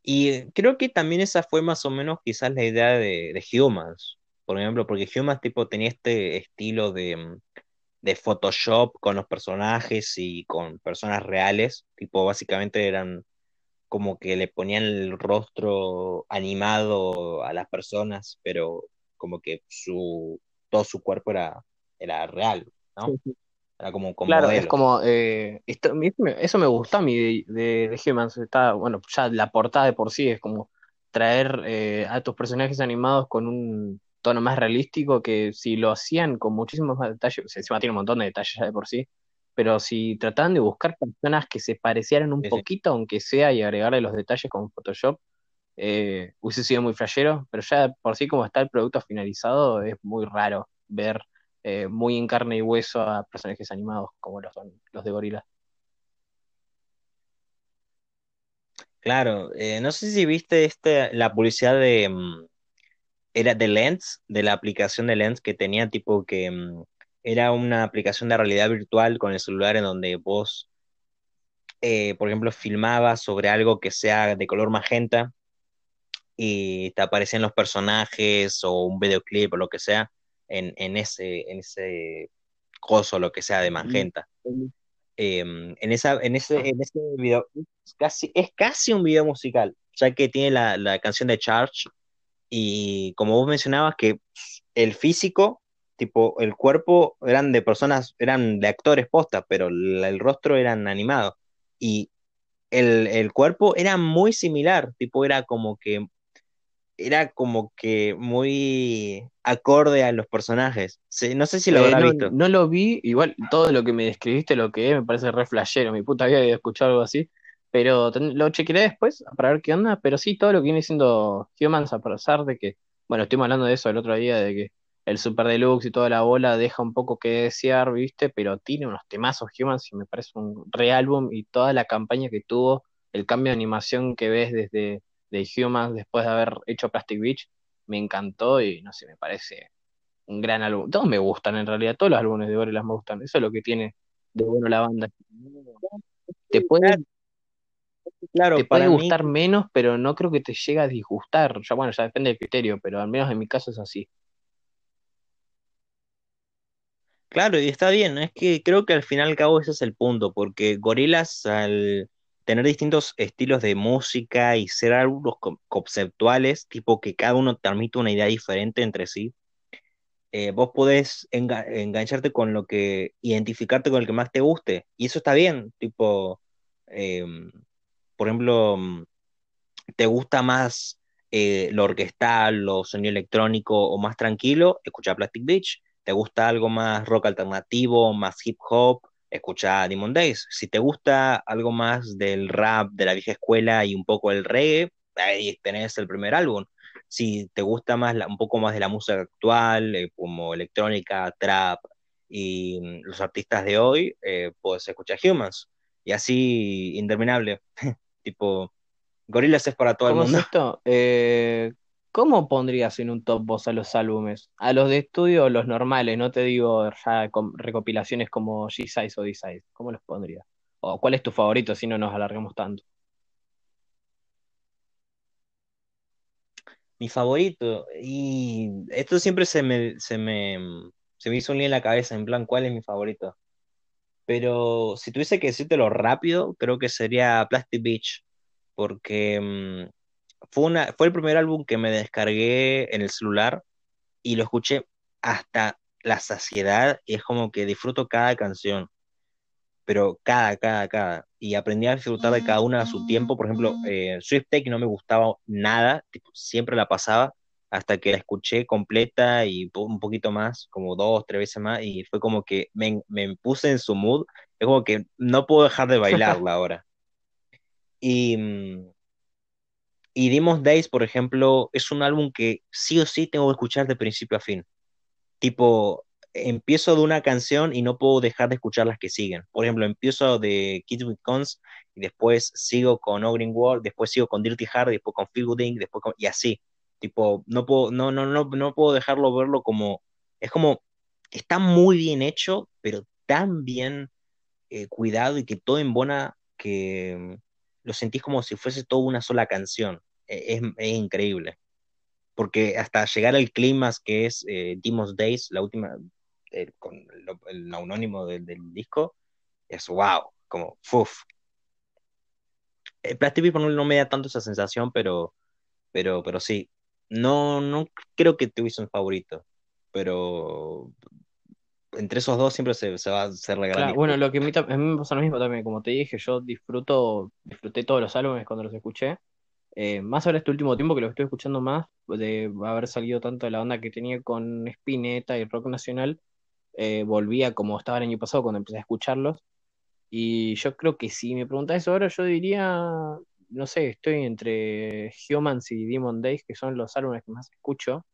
Y creo que también esa fue más o menos quizás la idea de, de Humans, por ejemplo, porque Humans tipo tenía este estilo de, de Photoshop con los personajes y con personas reales, tipo básicamente eran como que le ponían el rostro animado a las personas, pero como que su, todo su cuerpo era, era real, ¿no? Era como, como Claro, es como, eh, eso me gusta a mí de, de, Humans, está, bueno, ya la portada de por sí es como traer eh, a tus personajes animados con un tono más realístico que si lo hacían con muchísimos más detalles, o sea, encima tiene un montón de detalles ya de por sí, pero si trataban de buscar personas que se parecieran un poquito, aunque sea, y agregarle los detalles con Photoshop, eh, hubiese sido muy flashero, pero ya por sí como está el producto finalizado, es muy raro ver eh, muy en carne y hueso a personajes animados como los son los de Gorila. Claro, eh, no sé si viste este, la publicidad de, mm, era de Lens, de la aplicación de Lens que tenía tipo que mm, era una aplicación de realidad virtual con el celular en donde vos, eh, por ejemplo, filmabas sobre algo que sea de color magenta y te aparecían los personajes o un videoclip o lo que sea en, ese, en ese coso, lo que sea de magenta. Em, en, esa, en, ese, en ese video es casi, es casi un video musical, ya que tiene la, la canción de Charge y como vos mencionabas que el físico tipo, el cuerpo eran de personas, eran de actores posta, pero el, rostro eran animados. Y el, cuerpo era muy similar, tipo, era como que, era como que muy acorde a los personajes. no sé si lo eh, habrá visto. No lo vi, igual todo lo que me describiste, lo que es, me parece re flashero, mi puta vida había escuchado algo así. Pero lo chequearé después para ver qué onda. Pero sí, todo lo que viene siendo Humans, a pesar de que, bueno, estuvimos hablando de eso el otro día, de que el Super Deluxe y toda la bola deja un poco que desear, ¿viste? Pero tiene unos temazos Humans y me parece un re álbum y toda la campaña que tuvo, el cambio de animación que ves desde de Humans después de haber hecho Plastic Beach, me encantó y no sé, me parece un gran álbum. Todos me gustan en realidad, todos los álbumes de Gorillaz me gustan, eso es lo que tiene de bueno la banda. Te puede, claro, te puede gustar menos, pero no creo que te llegue a disgustar. Ya bueno, ya depende del criterio, pero al menos en mi caso es así. Claro, y está bien, es que creo que al final y al cabo ese es el punto, porque Gorilas al tener distintos estilos de música y ser algunos conceptuales, tipo que cada uno transmite una idea diferente entre sí, eh, vos podés engancharte con lo que, identificarte con el que más te guste, y eso está bien, tipo, em, por ejemplo, mm, te gusta más eh, lo orquestal, lo sonido electrónico o más tranquilo, escucha Plastic Beach te gusta algo más rock alternativo, más hip hop, escucha Demon Days. Si te gusta algo más del rap de la vieja escuela y un poco el reggae, ahí tenés el primer álbum. Si te gusta más un poco más de la música actual, eh, como electrónica, trap y mm, los artistas de hoy, eh, puedes escuchar Humans. Y así interminable. tipo, Gorillaz es para todo el mundo. esto? Eh, ¿Cómo pondrías en un top vos a los álbumes? A los de estudio, los normales, no te digo ya recopilaciones como G-Size o D-Size. ¿Cómo los pondrías? ¿O cuál es tu favorito si no nos alargamos tanto? Mi favorito, y esto siempre se me, se me, se me hizo un lío en la cabeza, en plan, ¿cuál es mi favorito? Pero si tuviese que decírtelo rápido, creo que sería Plastic Beach, porque mm, fue, una, fue el primer álbum que me descargué en el celular y lo escuché hasta la saciedad y es como que disfruto cada canción, pero cada, cada, cada. Y aprendí a disfrutar de cada una a su tiempo. Por ejemplo, eh, Swift Take no me gustaba nada, tipo, siempre la pasaba hasta que la escuché completa y un poquito más, como dos, tres veces más, y fue como que me, me puse en su mood. Es como que no puedo dejar de bailarla ahora. Y, mm, y Demon Days, por ejemplo, es un álbum que sí o sí tengo que escuchar de principio a fin. Tipo, empiezo de una canción y no puedo dejar de escuchar las que siguen. Por ejemplo, empiezo de Kids with Cons y después sigo con No Green World, después sigo con Dirty Hard, después con Feel Good después y así. Tipo, no puedo, no, no, no, no puedo dejarlo verlo como, es como, está muy bien hecho, pero tan bien eh, cuidado y que todo en buena que lo sentís como si fuese toda una sola canción. E, es, es increíble. Porque hasta llegar al clímax que es eh, Days, la última, con el, anónimo del, del, disco, es wow, como fuf. Eh, Plastic People no, no, me da tanto esa sensación, pero, pero, pero sí. No, no creo que tuviese un favorito, pero entre esos dos siempre se, se va a hacer la gran Bueno, lo que a mí, a mí, me pasa lo mismo también, como te dije, yo disfruto, disfruté todos los álbumes cuando los escuché. Eh, más ahora este último tiempo que lo estoy escuchando más, de haber salido tanto de la onda que tenía con Spinetta y Rock Nacional, eh, volvía como estaba el año pasado cuando empecé a escucharlos. Y yo creo que si me preguntas eso ahora, yo diría, no sé, estoy entre Humans y Demon Days, que son los álbumes que más escucho.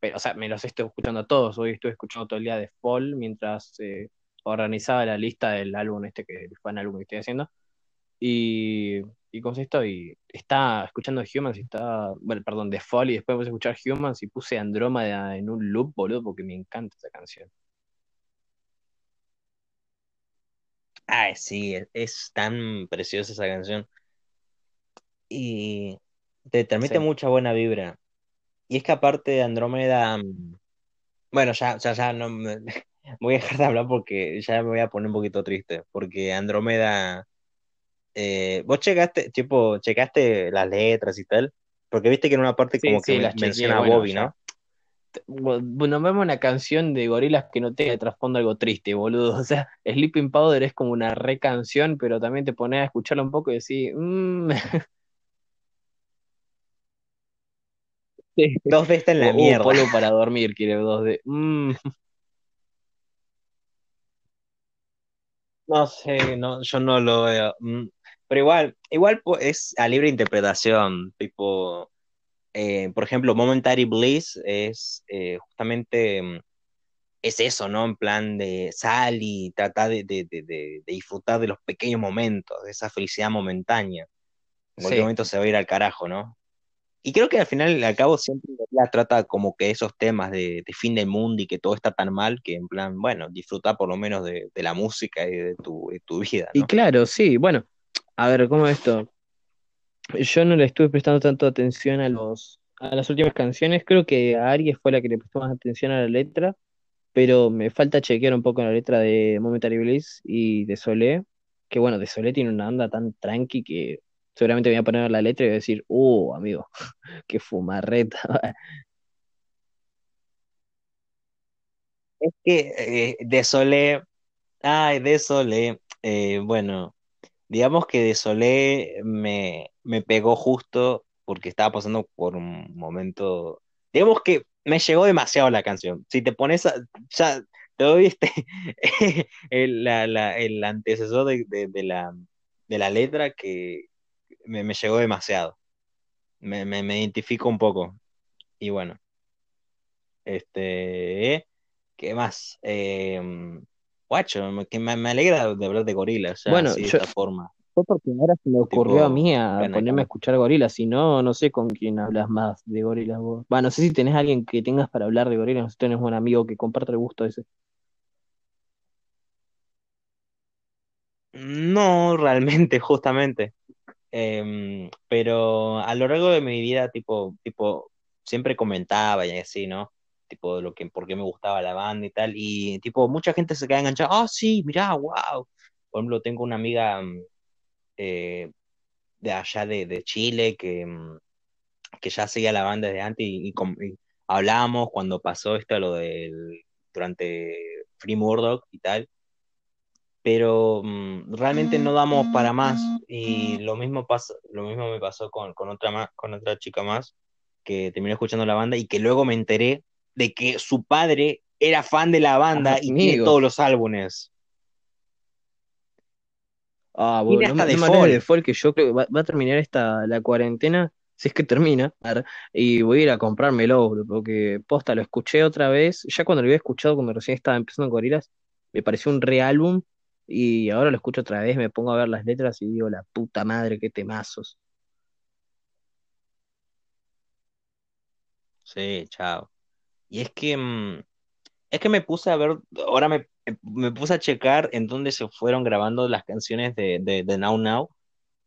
Pero, o sea, me los estoy escuchando a todos. Hoy estuve escuchando todo el día de Fall mientras eh, organizaba la lista del álbum este que el álbum que estoy haciendo. Y, y con esto, y está escuchando Humans y está, bueno, perdón, de Fall y después puse a escuchar Humans y puse Andrómeda en un loop, boludo, porque me encanta esa canción. Ay, sí, es, tan preciosa esa canción. Y te transmite mucha buena vibra. Y es que aparte de Andrómeda, bueno, ya, ya, ya no me, voy a dejar de hablar porque ya me voy a poner un poquito triste, porque Andrómeda eh, vos checaste, tipo, checaste las letras y tal, porque viste que en una parte como que menciona a Bobby, ¿no? Bueno, vemos una canción de gorilas que no tenga trasfondo algo triste, boludo. O sea, Sleeping Powder es como una re canción, pero también te pones a escucharla un poco y decís, mmm. Dos de esta en la uh, mierda. polvo para dormir, quiere dos de. Mm. No sé, no, yo no lo veo. Mm. Pero igual, igual es a libre interpretación, tipo, eh, por ejemplo, Momentary Bliss es eh, justamente, mm, es eso, ¿no? En plan de sal y trata de, disfrutar de los pequeños momentos, de esa felicidad momentánea. En cualquier momento se va a ir al carajo, ¿no? Y creo que al final, al cabo, siempre la trata como que esos temas de, fin del mundo y que todo está tan mal que, en plan, bueno, disfruta por lo menos de, la música y de tu, de tu vida. ¿no? Y claro, sí, bueno, a ver, ¿cómo es esto? Yo no le estuve prestando tanto atención a los a las últimas canciones. Creo que a Aries fue la que le prestó más atención a la letra, pero me falta chequear un poco la letra de Momentary Bliss y de Solé, que bueno, de Solé tiene una onda tan tranqui que seguramente voy a poner la letra y voy a decir, uh, amigo, qué fumarreta. Es que eh, de Solé, ay, de Solé, eh, bueno, digamos que de Solé me, me pegó justo porque estaba pasando por un momento, digamos que me llegó demasiado la canción. Si te pones a, ya te doy este, el, el antecesor de, la, de la letra que me, llegó demasiado. Me, me, identifico un poco. Y bueno, este, ¿qué más? Eh, guacho, que me, alegra de hablar de gorilas, bueno, de esta forma. Fue porque ahora se me ocurrió a mí a ponerme a escuchar gorilas, si no, no sé con quién hablas más de gorilas vos. Bueno, no sé si tenés alguien que tengas para hablar de gorilas, no sé si tenés un amigo que comparte el gusto ese. No, realmente, justamente. Em, pero a lo largo de mi vida, tipo, tipo, siempre comentaba y así, ¿no? tipo de lo que, por qué me gustaba la banda y tal, y tipo, mucha gente se queda enganchada, ah, sí, mirá, wow. Por ejemplo, tengo una amiga mm, eh, de allá de, Chile que, mm, que ya seguía la banda desde antes y, hablábamos cuando pasó esto, lo del, durante Free Murdoch y tal, pero mm, realmente no damos para más. y lo mismo pasa, lo mismo me pasó con, con otra con otra chica más que terminó escuchando la banda y que luego me enteré de que su padre era fan de la banda y tiene todos los álbumes. Ah, bueno, no, de folk que yo creo que va, a terminar esta la cuarentena, si es que termina, y voy a ir a comprármelo, porque posta lo escuché otra vez, ya cuando lo había escuchado cuando recién estaba empezando Gorilas, me pareció un re álbum y ahora lo escucho otra vez, me pongo a ver las letras y digo, la puta madre, qué temazos. Sí, chao. Y es que, mm, es que me puse a ver, ahora me, me puse a checar en dónde se fueron grabando las canciones de, de, Now Now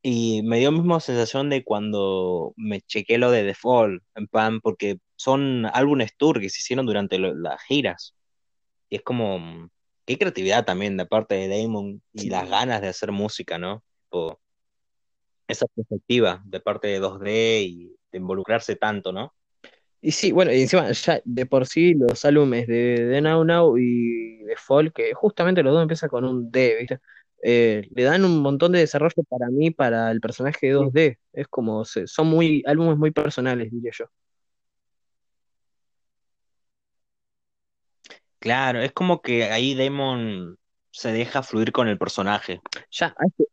y me dio la misma sensación de cuando me chequé lo de The Fall, en pan, porque son álbumes tour que se hicieron durante las giras. Y es como, mm, qué creatividad también de parte de Damon y las ganas de hacer música, ¿no? esa perspectiva de parte de 2D y de involucrarse tanto, ¿no? Y sí, bueno, y encima ya de por sí los álbumes de, de Now Now y de Folk, que justamente los dos empiezan con un D, ¿viste? Eh, le dan un montón de desarrollo para mí, para el personaje de 2D. Es como, son muy álbumes muy personales, diría yo. Claro, es como que ahí Damon se deja fluir con el personaje. Ya, a este,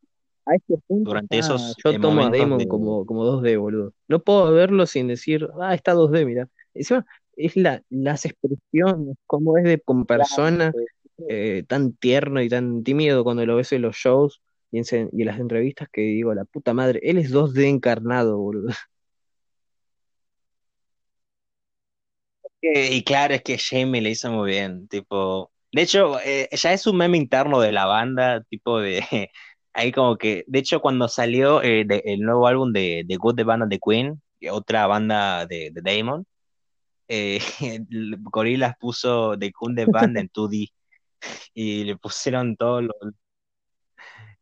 a este punto Durante esos yo tomo a Damon como, como 2D, boludo. No puedo verlo sin decir, ah, está 2D, mira. Encima, es la, las expresiones, cómo es de con persona, eh, tan tierno y tan tímido cuando lo ves en los shows y en, y en las entrevistas que digo, la puta madre, él es 2D encarnado, boludo. Y claro, es que Jamie le hizo muy bien, tipo, de hecho, eh, ya es un meme interno de la banda, tipo de, ahí como que, de hecho, cuando salió eh, el nuevo álbum de, de Good the Band of the Queen, otra banda de, de Damon, eh, Gorillaz puso The Good the Band en 2D y le pusieron todos los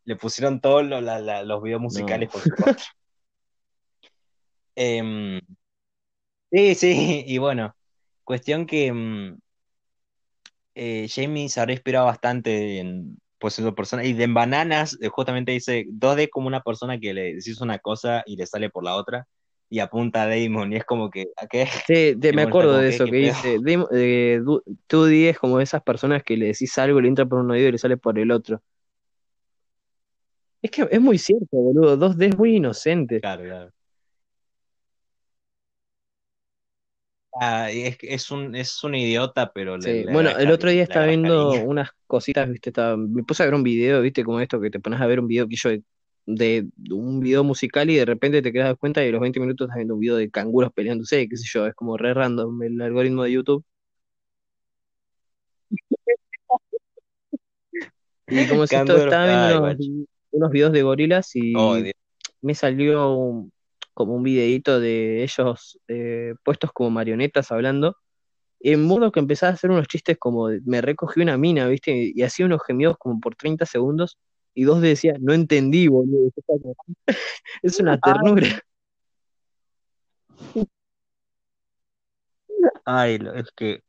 le pusieron todos los videos musicales por supuesto. Em, sí, sí, y bueno, Cuestión que mm, eh, Jamie se habrá inspirado bastante en pues su persona y de en bananas eh, justamente dice 2D como una persona que le decís una cosa y le sale por la otra y apunta a Damon y es como que ¿a qué? Sí, me acuerdo de eso que, dice 2D es como esas personas que le decís algo le entra por un oído y le sale por el otro es que es muy cierto boludo 2D es muy inocente. Claro claro Ah, es, es, un, es un idiota, pero Bueno, el otro día estaba viendo unas cositas, viste, estaba, me puse a ver un video, viste, como esto, que te pones a ver un video que yo de, un video musical y de repente te quedas cuenta y a los 20 minutos estás viendo un video de canguros peleándose, qué sé yo, es como re random el algoritmo de YouTube. Y como si estaba viendo unos, videos de gorilas y oh, me salió un, como un videíto de ellos eh, puestos como marionetas hablando, en modo que empezaba a hacer unos chistes como me recogí una mina, ¿viste? Y hacía unos gemidos como por 30 segundos y dos decía, no entendí, boludo. es una ternura. Ay, es que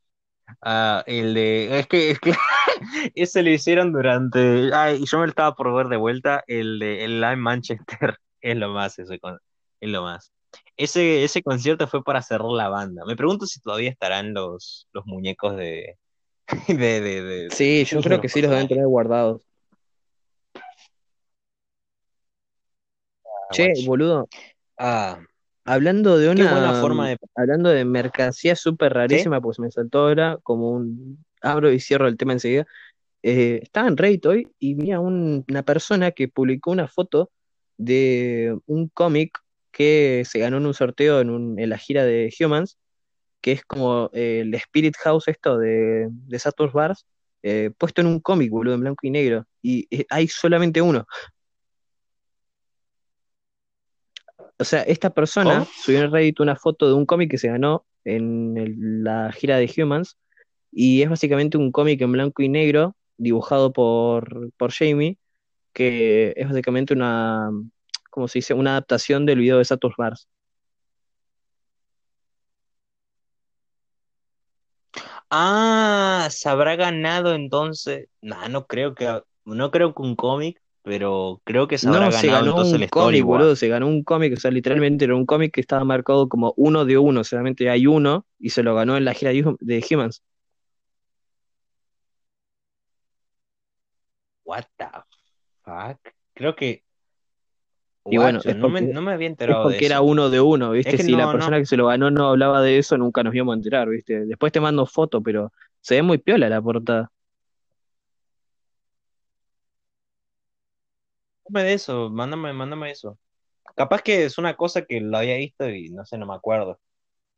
ah, el de es que es que ese lo hicieron durante ay, yo me lo estaba por ver de vuelta el de el Live Manchester es lo más ese es lo más. Ese, ese concierto fue para cerrar la banda. Me pregunto si todavía estarán los, los muñecos de, de, Sí, yo creo que sí los deben tener guardados. Ah, che, boludo. Ah, hablando de una forma de... hablando de mercancía súper rarísima, pues me saltó ahora como un abro y cierro el tema enseguida. Eh, estaba en Reddit hoy y vi a una persona que publicó una foto de un cómic que se ganó en un sorteo en, la gira de Humans, que es como eh, el Spirit House esto de, de Saturn Bars, eh, puesto en un cómic, boludo, en blanco y negro. Y eh, hay solamente uno. O sea, esta persona subió en Reddit una foto de un cómic que se ganó en la gira de Humans, y es básicamente un cómic en blanco y negro dibujado por, por Jamie, que es básicamente una, ¿cómo se dice? Una adaptación del video de Saturn Bars. Ah, se habrá ganado entonces. Nah, no creo que, no creo que un cómic, pero creo que se habrá No, se ganado ganó entonces un el cómic, boludo, se ganó un cómic, o sea, literalmente era un cómic que estaba marcado como uno de uno, solamente hay uno, y se lo ganó en la gira de Humans. What the fuck? Creo que, Y bueno, guacho, no me, no me había enterado de porque era eso. uno de uno, Es ¿viste? que Si la persona no, que se lo ganó no hablaba de eso, nunca nos íbamos a enterar, ¿viste? Después te mando foto, pero se ve muy piola la portada. mándame de eso, mándame, mándame eso. Capaz que es una cosa que lo había visto y no sé, no me acuerdo.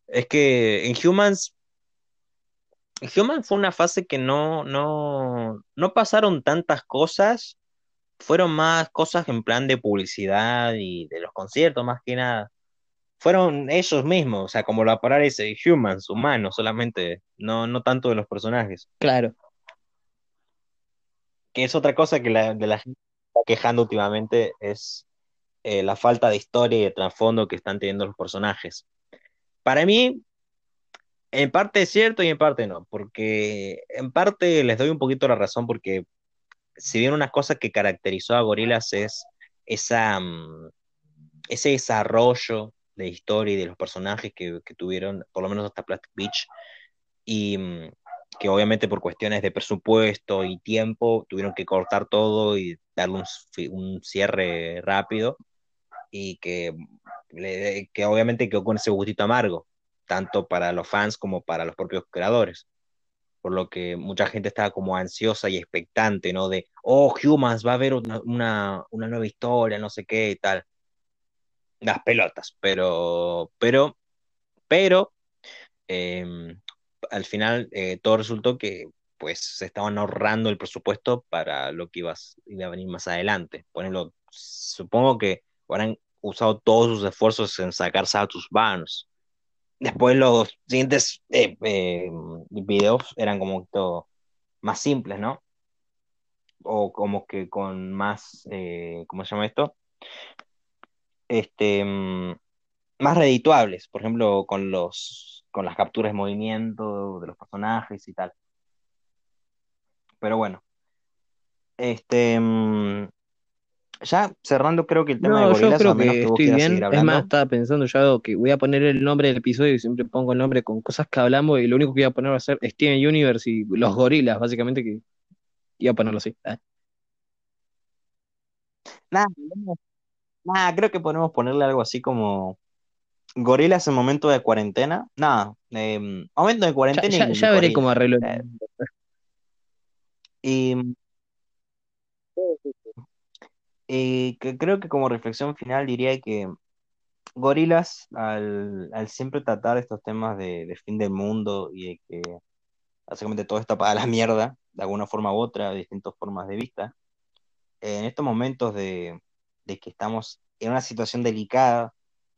Es que en Humans, en Humans fue una fase que no, no, no pasaron tantas cosas, fueron más cosas en plan de publicidad y de los conciertos más que nada. Fueron ellos mismos, o sea, como lo aparece Humans, humanos solamente, no, no tanto de los personajes. Claro. Que es otra cosa que la, de la gente está quejando últimamente, es eh, la falta de historia y de trasfondo que están teniendo los personajes. Para mí, en parte es cierto y en parte no, porque en parte les doy un poquito la razón porque si bien una cosa que caracterizó a Gorillaz es mm, ese desarrollo de historia y de los personajes que, tuvieron, por lo menos hasta Plastic Beach, y mm, que obviamente por cuestiones de presupuesto y tiempo tuvieron que cortar todo y darle un, cierre rápido y que, le- que obviamente quedó con ese gustito amargo, tanto para los fans como para los propios creadores. Por lo que mucha gente estaba como ansiosa y expectante, ¿no? De, oh, Humans, va a haber una, una, nueva historia, no sé qué y tal. Las pelotas, pero, pero, pero, eh, al final eh, todo resultó que pues se estaban ahorrando el presupuesto para lo que iba, a- venir más adelante. Por supongo que habrán usado todos sus esfuerzos en sacar Satus Vans. Después los siguientes eh, eh, videos eran como todo más simples, ¿no? O como que con más, eh, ¿cómo se llama esto? Este, mm, más redituables, por ejemplo, con los, con las capturas de movimiento de los personajes y tal. Pero bueno, este, mm, ya cerrando creo que el tema de No, yo gorilas, creo a menos que que vos estoy bien. Es más, estaba pensando ya que voy a poner el nombre del episodio y siempre pongo el nombre con cosas que hablamos y lo único que voy a poner va a ser Steven Universe y los gorilas, básicamente que iba a ponerlo así. Ah. Nada, nada, creo que podemos ponerle algo así como gorilas en momento de cuarentena. Nada, eh, momento de Ya, cuarentena ya, y ya veré cómo arreglo Eh, y, y que creo que como reflexión final diría que Gorilas, al, al siempre tratar estos temas de, de fin del mundo y de que básicamente todo está para la mierda, de alguna forma u otra, de distintas formas de vista, en estos momentos de, de que estamos en una situación delicada,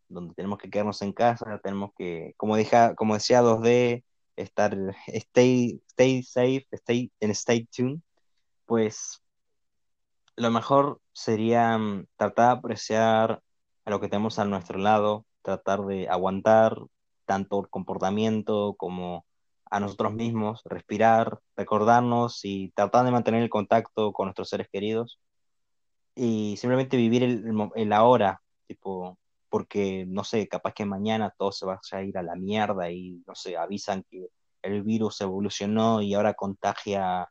donde tenemos que quedarnos en casa, tenemos que, como, deja, como decía 2D, estar, stay, stay safe, stay, and stay tuned, pues lo mejor sería mm, tratar de apreciar a lo que tenemos a nuestro lado, tratar de aguantar tanto el comportamiento como a nosotros mismos, respirar, recordarnos y tratar de mantener el contacto con nuestros seres queridos y simplemente vivir el, el ahora, tipo, porque no sé, capaz que mañana todo se va a ir a la mierda y no sé, avisan que el virus evolucionó y ahora contagia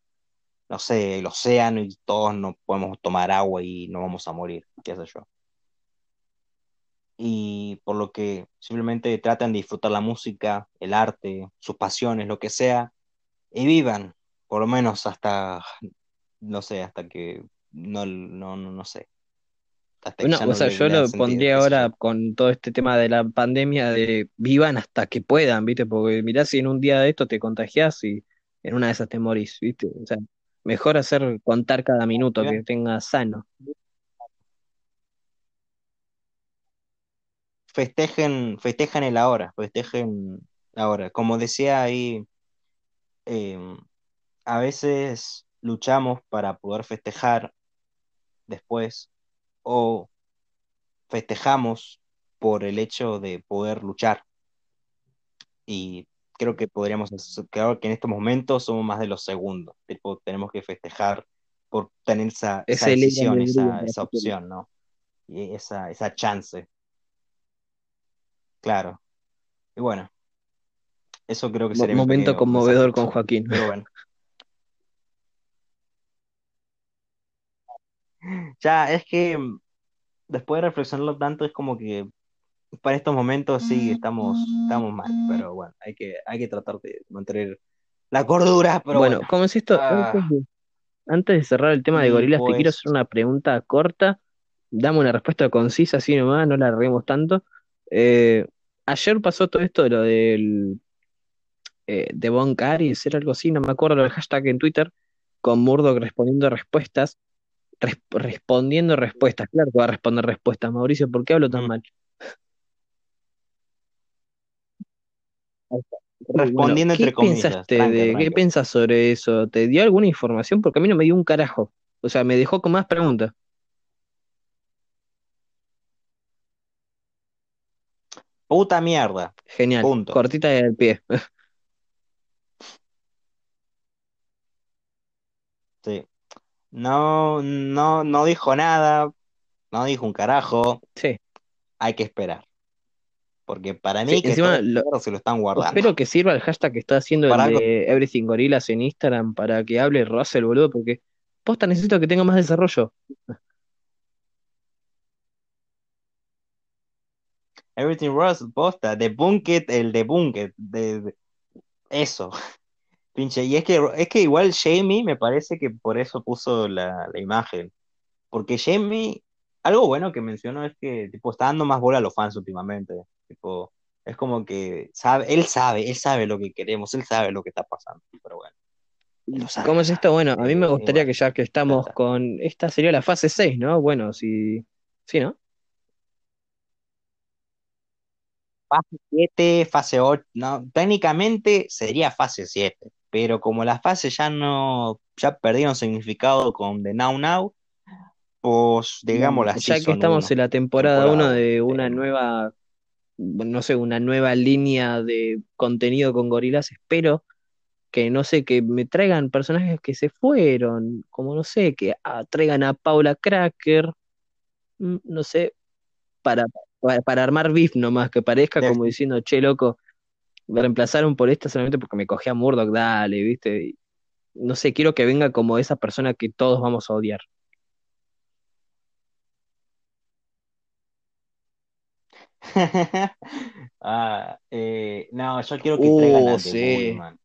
no sé, el océano y todos no podemos tomar agua y no vamos a morir, qué sé yo. Y por lo que simplemente traten de disfrutar la música, el arte, sus pasiones, lo que sea, y vivan, por lo menos hasta, no sé, hasta que, no, no, no, no sé, hasta Bueno, o sea, yo lo pondría ahora yo. con todo este tema de la pandemia de vivan hasta que puedan, ¿viste? Porque mirá si en un día de esto te contagias y en una de esas te morís, ¿viste? O sea, mejor hacer contar cada minuto que tengas sano. Festejen, festejen el ahora, festejen Ahora, como decía ahí, em, a veces luchamos para poder festejar después o festejamos por el hecho de poder luchar. Y creo que podríamos, creo que en estos momentos somos más de los segundos, tipo, tenemos que festejar por tener esa, esa decisión, esa, esa opción, ¿no? Y esa, esa chance, claro. Y bueno, eso creo que sería mi momento conmovedor con Joaquín. Pero bueno, ya es que mm, después de reflexionarlo tanto, es como que para estos momentos sí estamos, estamos mal, pero bueno, hay que, hay que tratar de mantener la cordura, pero Bueno, bueno. como es esto, Ah, antes de, antes de cerrar el tema de gorilas, te quiero pues, hacer una pregunta corta. Dame una respuesta concisa, así nomás, no la arreglemos tanto. Eh, ayer pasó todo esto de lo del eh, de Von Caris, era algo así, no me acuerdo el hashtag en Twitter, con Murdoch respondiendo respuestas, res- respondiendo respuestas. Claro que va a responder respuestas, Mauricio, ¿por qué hablo tan mm, mal? Bueno, respondiendo ¿qué entre comillas, pensaste de, qué piensas sobre eso? ¿Te dio alguna información? Porque a mí no me dio un carajo. O sea, me dejó con más preguntas. Puta mierda, Genial, punto. cortita del pie. Sí. No, no, no dijo nada, no dijo un carajo, Sí, hay que esperar. Porque para sí, mí que encima lo, se lo están guardando. espero que sirva el hashtag que está haciendo el Para de Everything Gorillas en Instagram para que hable Russell, boludo, porque posta necesito que tenga más desarrollo. Everything Russell, posta, Debunked, el Debunked, de, de- eso, pinche. Y es que, es que igual Jamie me parece que por eso puso la, la imagen. Porque Jamie, algo bueno que mencionó es que tipo, está dando más bola a los fans últimamente. Tipo, es como que sabe, él sabe, él sabe lo que queremos, él sabe lo que está pasando. Pero bueno, ¿Cómo es esto? Bueno, a mí me gustaría que ya que estamos con, esta sería la fase 6, ¿no? Bueno, si, sí, ¿no? Fase 7, fase 8, no, técnicamente sería fase 7, pero como las fases ya no, ya perdieron significado con The Now Now, pues digamos Bueno, la ya que estamos 1, en la temporada temporada 1 1. de una nueva, no sé, una nueva línea de contenido con gorilas, espero que, no sé, que me traigan personajes que se fueron, como no sé, que ah, traigan a Paula Cracker, mm, no sé, para, para, para armar beef nomás, que parezca como diciendo, che, loco, me reemplazaron por esta solamente porque me cogí a Murdoch, dale, ¿viste? No sé, quiero que venga como esa persona que todos vamos a odiar. Ah, eh, no, yo quiero que traigan Uh, a The sí. Bullman.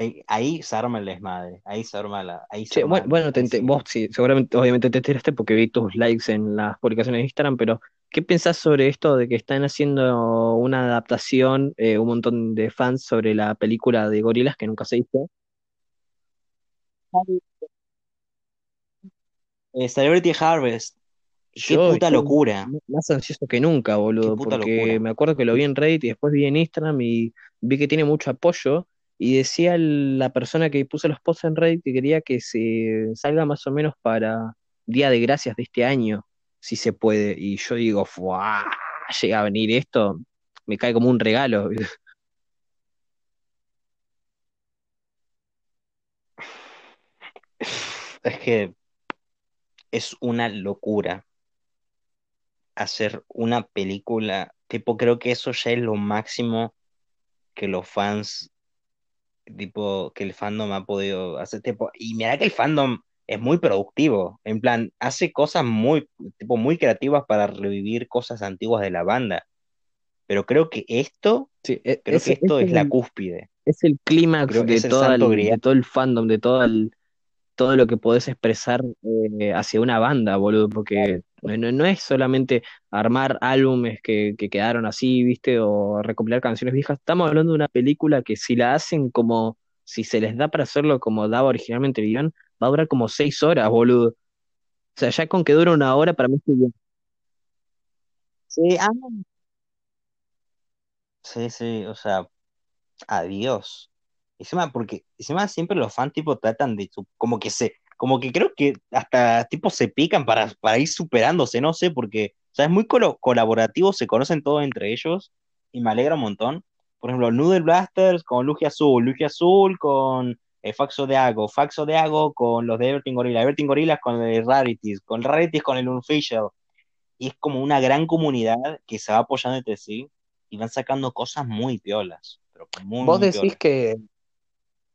Ahí, ahí se arma el desmadre, ahí se arma la, ahí se Che, arma, bueno, bueno, te vos sí, seguramente, obviamente te enteraste porque vi tus likes en las publicaciones de Instagram, pero ¿qué pensás sobre esto de que están haciendo una adaptación, eh, un montón de fans sobre la película de gorilas que nunca se hizo? Eh, Celebrity Harvest, qué Yo puta locura, más ansioso que nunca, qué boludo, puta porque locura. me acuerdo que lo vi en Reddit y después vi en Instagram y vi que tiene mucho apoyo y decía la persona que puso los posts en Reddit que quería que se salga más o menos para Día de Gracias de este año, si se puede. Y yo digo, ¡fuah! Llega a venir esto, me cae como un regalo. Es que es una locura hacer una película, tipo, creo que eso ya es lo máximo que los fans, tipo, que el fandom ha podido hacer, tipo, y mira que el fandom es muy productivo, en plan, hace cosas muy, tipo, muy creativas para revivir cosas antiguas de la banda, pero creo que esto, Sí, e- creo es, que esto es es la el, cúspide, es el clímax de es de todo el fandom, de todo el, todo lo que podés expresar eh, hacia una banda, boludo, porque no, no- es solamente armar álbumes que, que quedaron así, ¿viste? O recopilar canciones viejas. Estamos hablando de una película que si la hacen como, si se les da para hacerlo como daba originalmente el va a durar como seis horas, boludo. O sea, ya con que dure una hora para mí estoy bien. Sí, ah, sí, sí, o sea, adiós. Encima, porque encima siempre los fans tipo tratan de como que se, como que creo que hasta tipo se pican para, para ir superándose, no sé, porque, o sea, es muy colaborativo, se conocen todos entre ellos y me alegra un montón. Por ejemplo, Noodle Blasters con Lugia Azul, Lugia Azul con eh, Faxo de Ago, Faxo de Ago con los de Everything Gorilla, Everything Gorillas con el Rarities, con Rarities con el Unofficial. Y es como una gran comunidad que se va apoyando entre sí y van sacando cosas muy piolas, pero muy, ¿Vos muy decís piolas. que,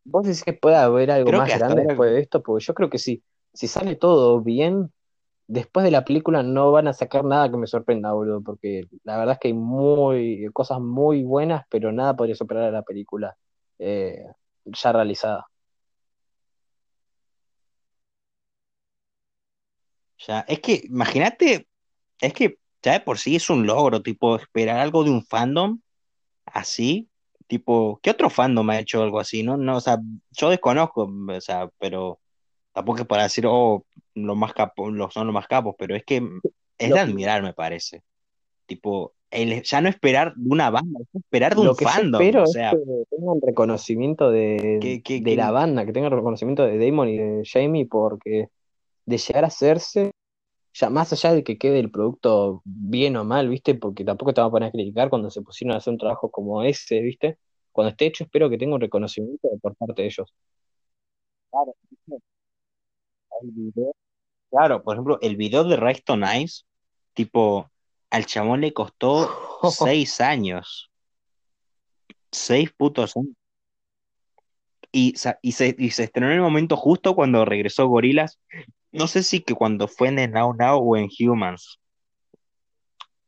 vos decís que puede haber algo Creo más grande después de esto? Porque yo creo que sí. Si sale todo bien, después de la película no van a sacar nada que me sorprenda, boludo, porque la verdad es que hay muy, cosas muy buenas, pero nada podría superar a la película eh, ya realizada. ya, es que, imagínate, es que ya de por sí es un logro, tipo, esperar algo de un fandom así, tipo, ¿qué otro fandom ha hecho algo así? No, no, o sea, yo desconozco, o sea, pero tampoco es para decir, oh, los más capos, los son los más capos, pero es que es de admirar, me parece. Tipo, el, ya no esperar de una banda, es esperar de un lo que fandom, espero o es sea, que tengan reconocimiento de, que, que, de la banda, que tengan reconocimiento de Damon y de Jamie, porque de llegar a hacerse, ya más allá de que quede el producto bien o mal, ¿viste? Porque tampoco te van a poner a criticar cuando se pusieron a hacer un trabajo como ese, ¿viste? Cuando esté hecho, espero que tenga un reconocimiento por parte de ellos. claro, claro, por ejemplo, el video de Rise to Nice, tipo, al chamón le costó seis años, seis putos años. Y, sa- y, se, y se estrenó en el momento justo cuando regresó Gorillaz. No sé si que cuando fue en Now Now o en Humans,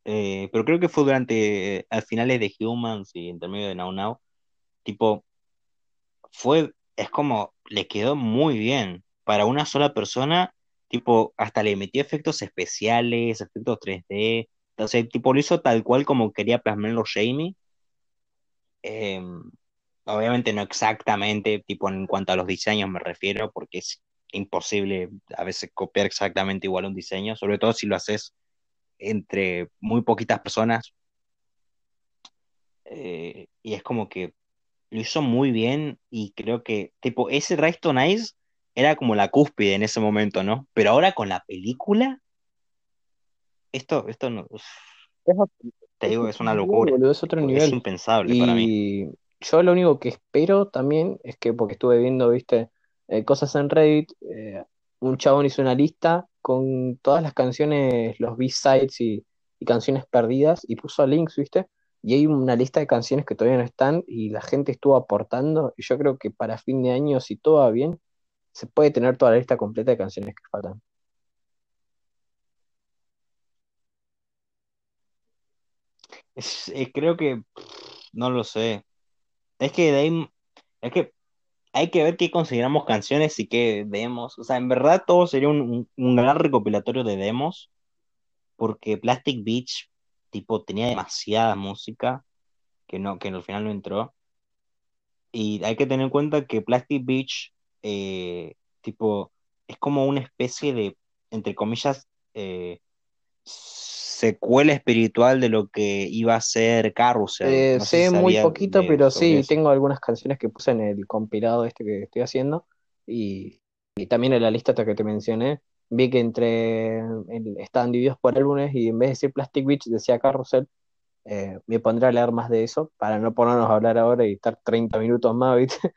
eh, pero creo que fue durante, eh, al finales de Humans y intermedio de Now Now. Tipo, fue, es como, le quedó muy bien para una sola persona. Tipo, hasta le metió efectos especiales, efectos 3D. Entonces, tipo, lo hizo tal cual como quería plasmarlo Jamie. Eh, obviamente no exactamente, tipo en cuanto a los diseños me refiero, porque es imposible a veces copiar exactamente igual un diseño, sobre todo si lo haces entre muy poquitas personas. eh, y es como que lo hizo muy bien y creo que, tipo, ese Rise to Nice era como la cúspide en ese momento, ¿no? Pero ahora con la película, esto, esto no, uf, te digo, es una nivel, locura, boludo, es otro tipo, es nivel. impensable para mí. Yo lo único que espero también es que, porque estuve viendo, viste, eh, cosas en Reddit, eh, un chabón hizo una lista con todas las canciones, los B-sides y, y canciones perdidas y puso links, viste, y hay una lista de canciones que todavía no están y la gente estuvo aportando y yo creo que para fin de año, si todo va bien, se puede tener toda la lista completa de canciones que faltan. Es- eh, creo que, no lo sé. Es que de ahí, es que hay que ver qué consideramos canciones y qué demos. O sea, en verdad todo sería un, un- gran recopilatorio de demos, porque Plastic Beach, tipo, tenía demasiada música que no, que al final no entró. Y hay que tener en cuenta que Plastic Beach, eh, tipo, es como una especie de, entre comillas, eh, secuela espiritual de lo que iba a ser Carrusel. Eh, No sé muy poquito, de, pero sí, eso. tengo algunas canciones que puse en el compilado este que estoy haciendo y, y también en la lista esta que te mencioné, vi que entre el- estaban divididos por álbumes y en vez de decir Plastic Beach decía Carrusel, eh, me pondré a leer más de eso para no ponernos a hablar ahora y estar 30 minutos más, ¿viste?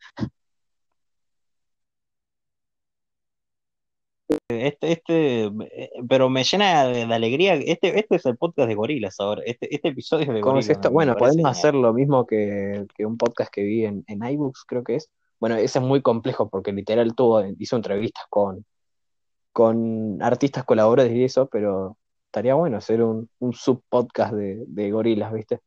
Este, este, eh, pero me llena de, de alegría. Este, este es el podcast de gorilas ahora. Este, este episodio es de ¿Cómo es gorilas, esto? Bueno, podemos genial. hacer lo mismo que, que un podcast que vi en, en iBooks, creo que es. Bueno, ese es muy complejo porque literal tuvo, hizo entrevistas con con artistas colaboradores y eso, pero estaría bueno hacer un, un subpodcast de, de gorilas, ¿viste?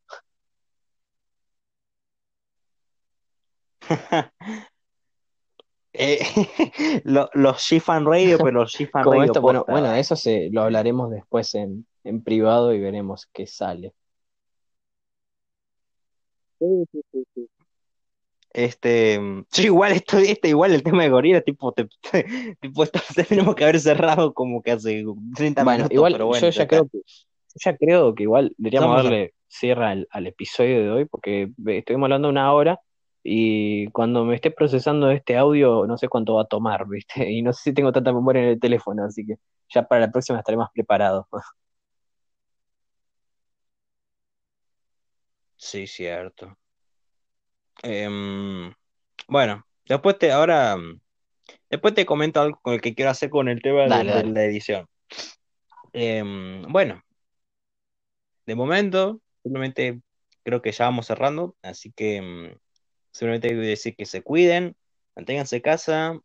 Eh, lo- los Shifan Radio, pero los Shifan Radio esto, bueno, bueno, eso se lo hablaremos después en, en privado y veremos qué sale. Sí, sí, sí, sí. Este, sí, igual esto, este, igual el tema de gorilas, tipo, te- te- tipo, esto tenemos que haber cerrado como que hace 30 Bueno, minutos, igual pero yo bueno, ya ya creo que ya creo que igual deberíamos darle cierre al, al episodio de hoy porque ve- estuvimos hablando una hora y cuando me esté procesando este audio no sé cuánto va a tomar, ¿viste? Y no sé si tengo tanta memoria en el teléfono, así que ya para la próxima estaré más preparado. Sí, cierto. Em, bueno, después te, ahora, mm, después te comento algo con el que quiero hacer con el tema de, Dale, de dale. la edición. Em, bueno, de momento, simplemente creo que ya vamos cerrando, así que mm, simplemente decir que se cuiden, manténganse en casa,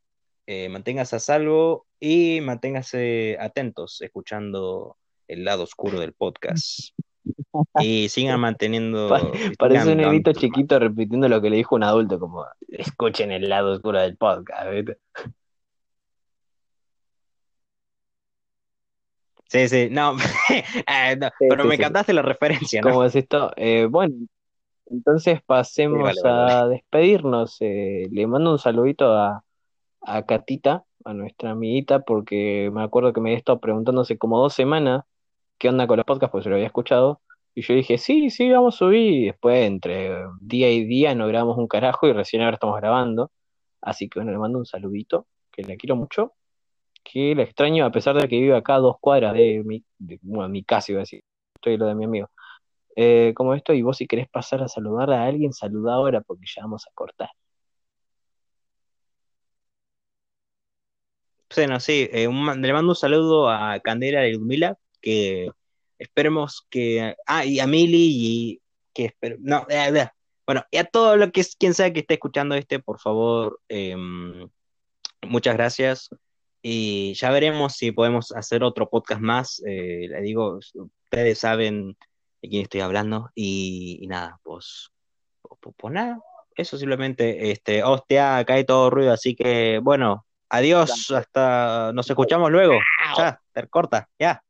eh, manténganse a salvo y manténganse atentos escuchando el lado oscuro del podcast. Y sigan manteniendo. Pa- Parece sigan un dando- chiquito repitiendo lo que le dijo un adulto, como escuchen el lado oscuro del podcast, ¿viste? Sí, sí, no, eh, no, Sí, pero sí, me sí. cantaste la referencia, ¿no? ¿Cómo es esto? Eh, bueno, entonces pasemos Sí, vale, vale, a despedirnos. Eh, le mando un saludito a, a Catita, a nuestra amiguita, porque me acuerdo que me había estado preguntando hace como dos semanas qué onda con los podcasts, porque se lo había escuchado. Y yo dije, sí, sí, vamos a subir. Y después, entre día y día, no grabamos un carajo y recién ahora estamos grabando. Así que bueno, le mando un saludito, que la quiero mucho, que la extraño a pesar de que vive acá a dos cuadras de mi, de, bueno, mi casa, iba a decir, estoy lo de mi amigo. Eh, como esto, y vos si querés pasar a saludar a alguien, saluda ahora porque ya vamos a cortar. Bueno, sí, eh, le mando un saludo a Candela y Ludmila, que esperemos que. Ah, y a Mili, y que espero. No, eh, bueno, y a todo lo que es, quien sea que esté escuchando este, por favor, em, muchas gracias. Y ya veremos si podemos hacer otro podcast más. Eh, le digo, ustedes saben de quién estoy hablando. Y, y nada, pues, pues, pues nada, eso simplemente, este, hostia, cae todo ruido, así que bueno, adiós, hasta, nos escuchamos luego. Ya, te corta, ya.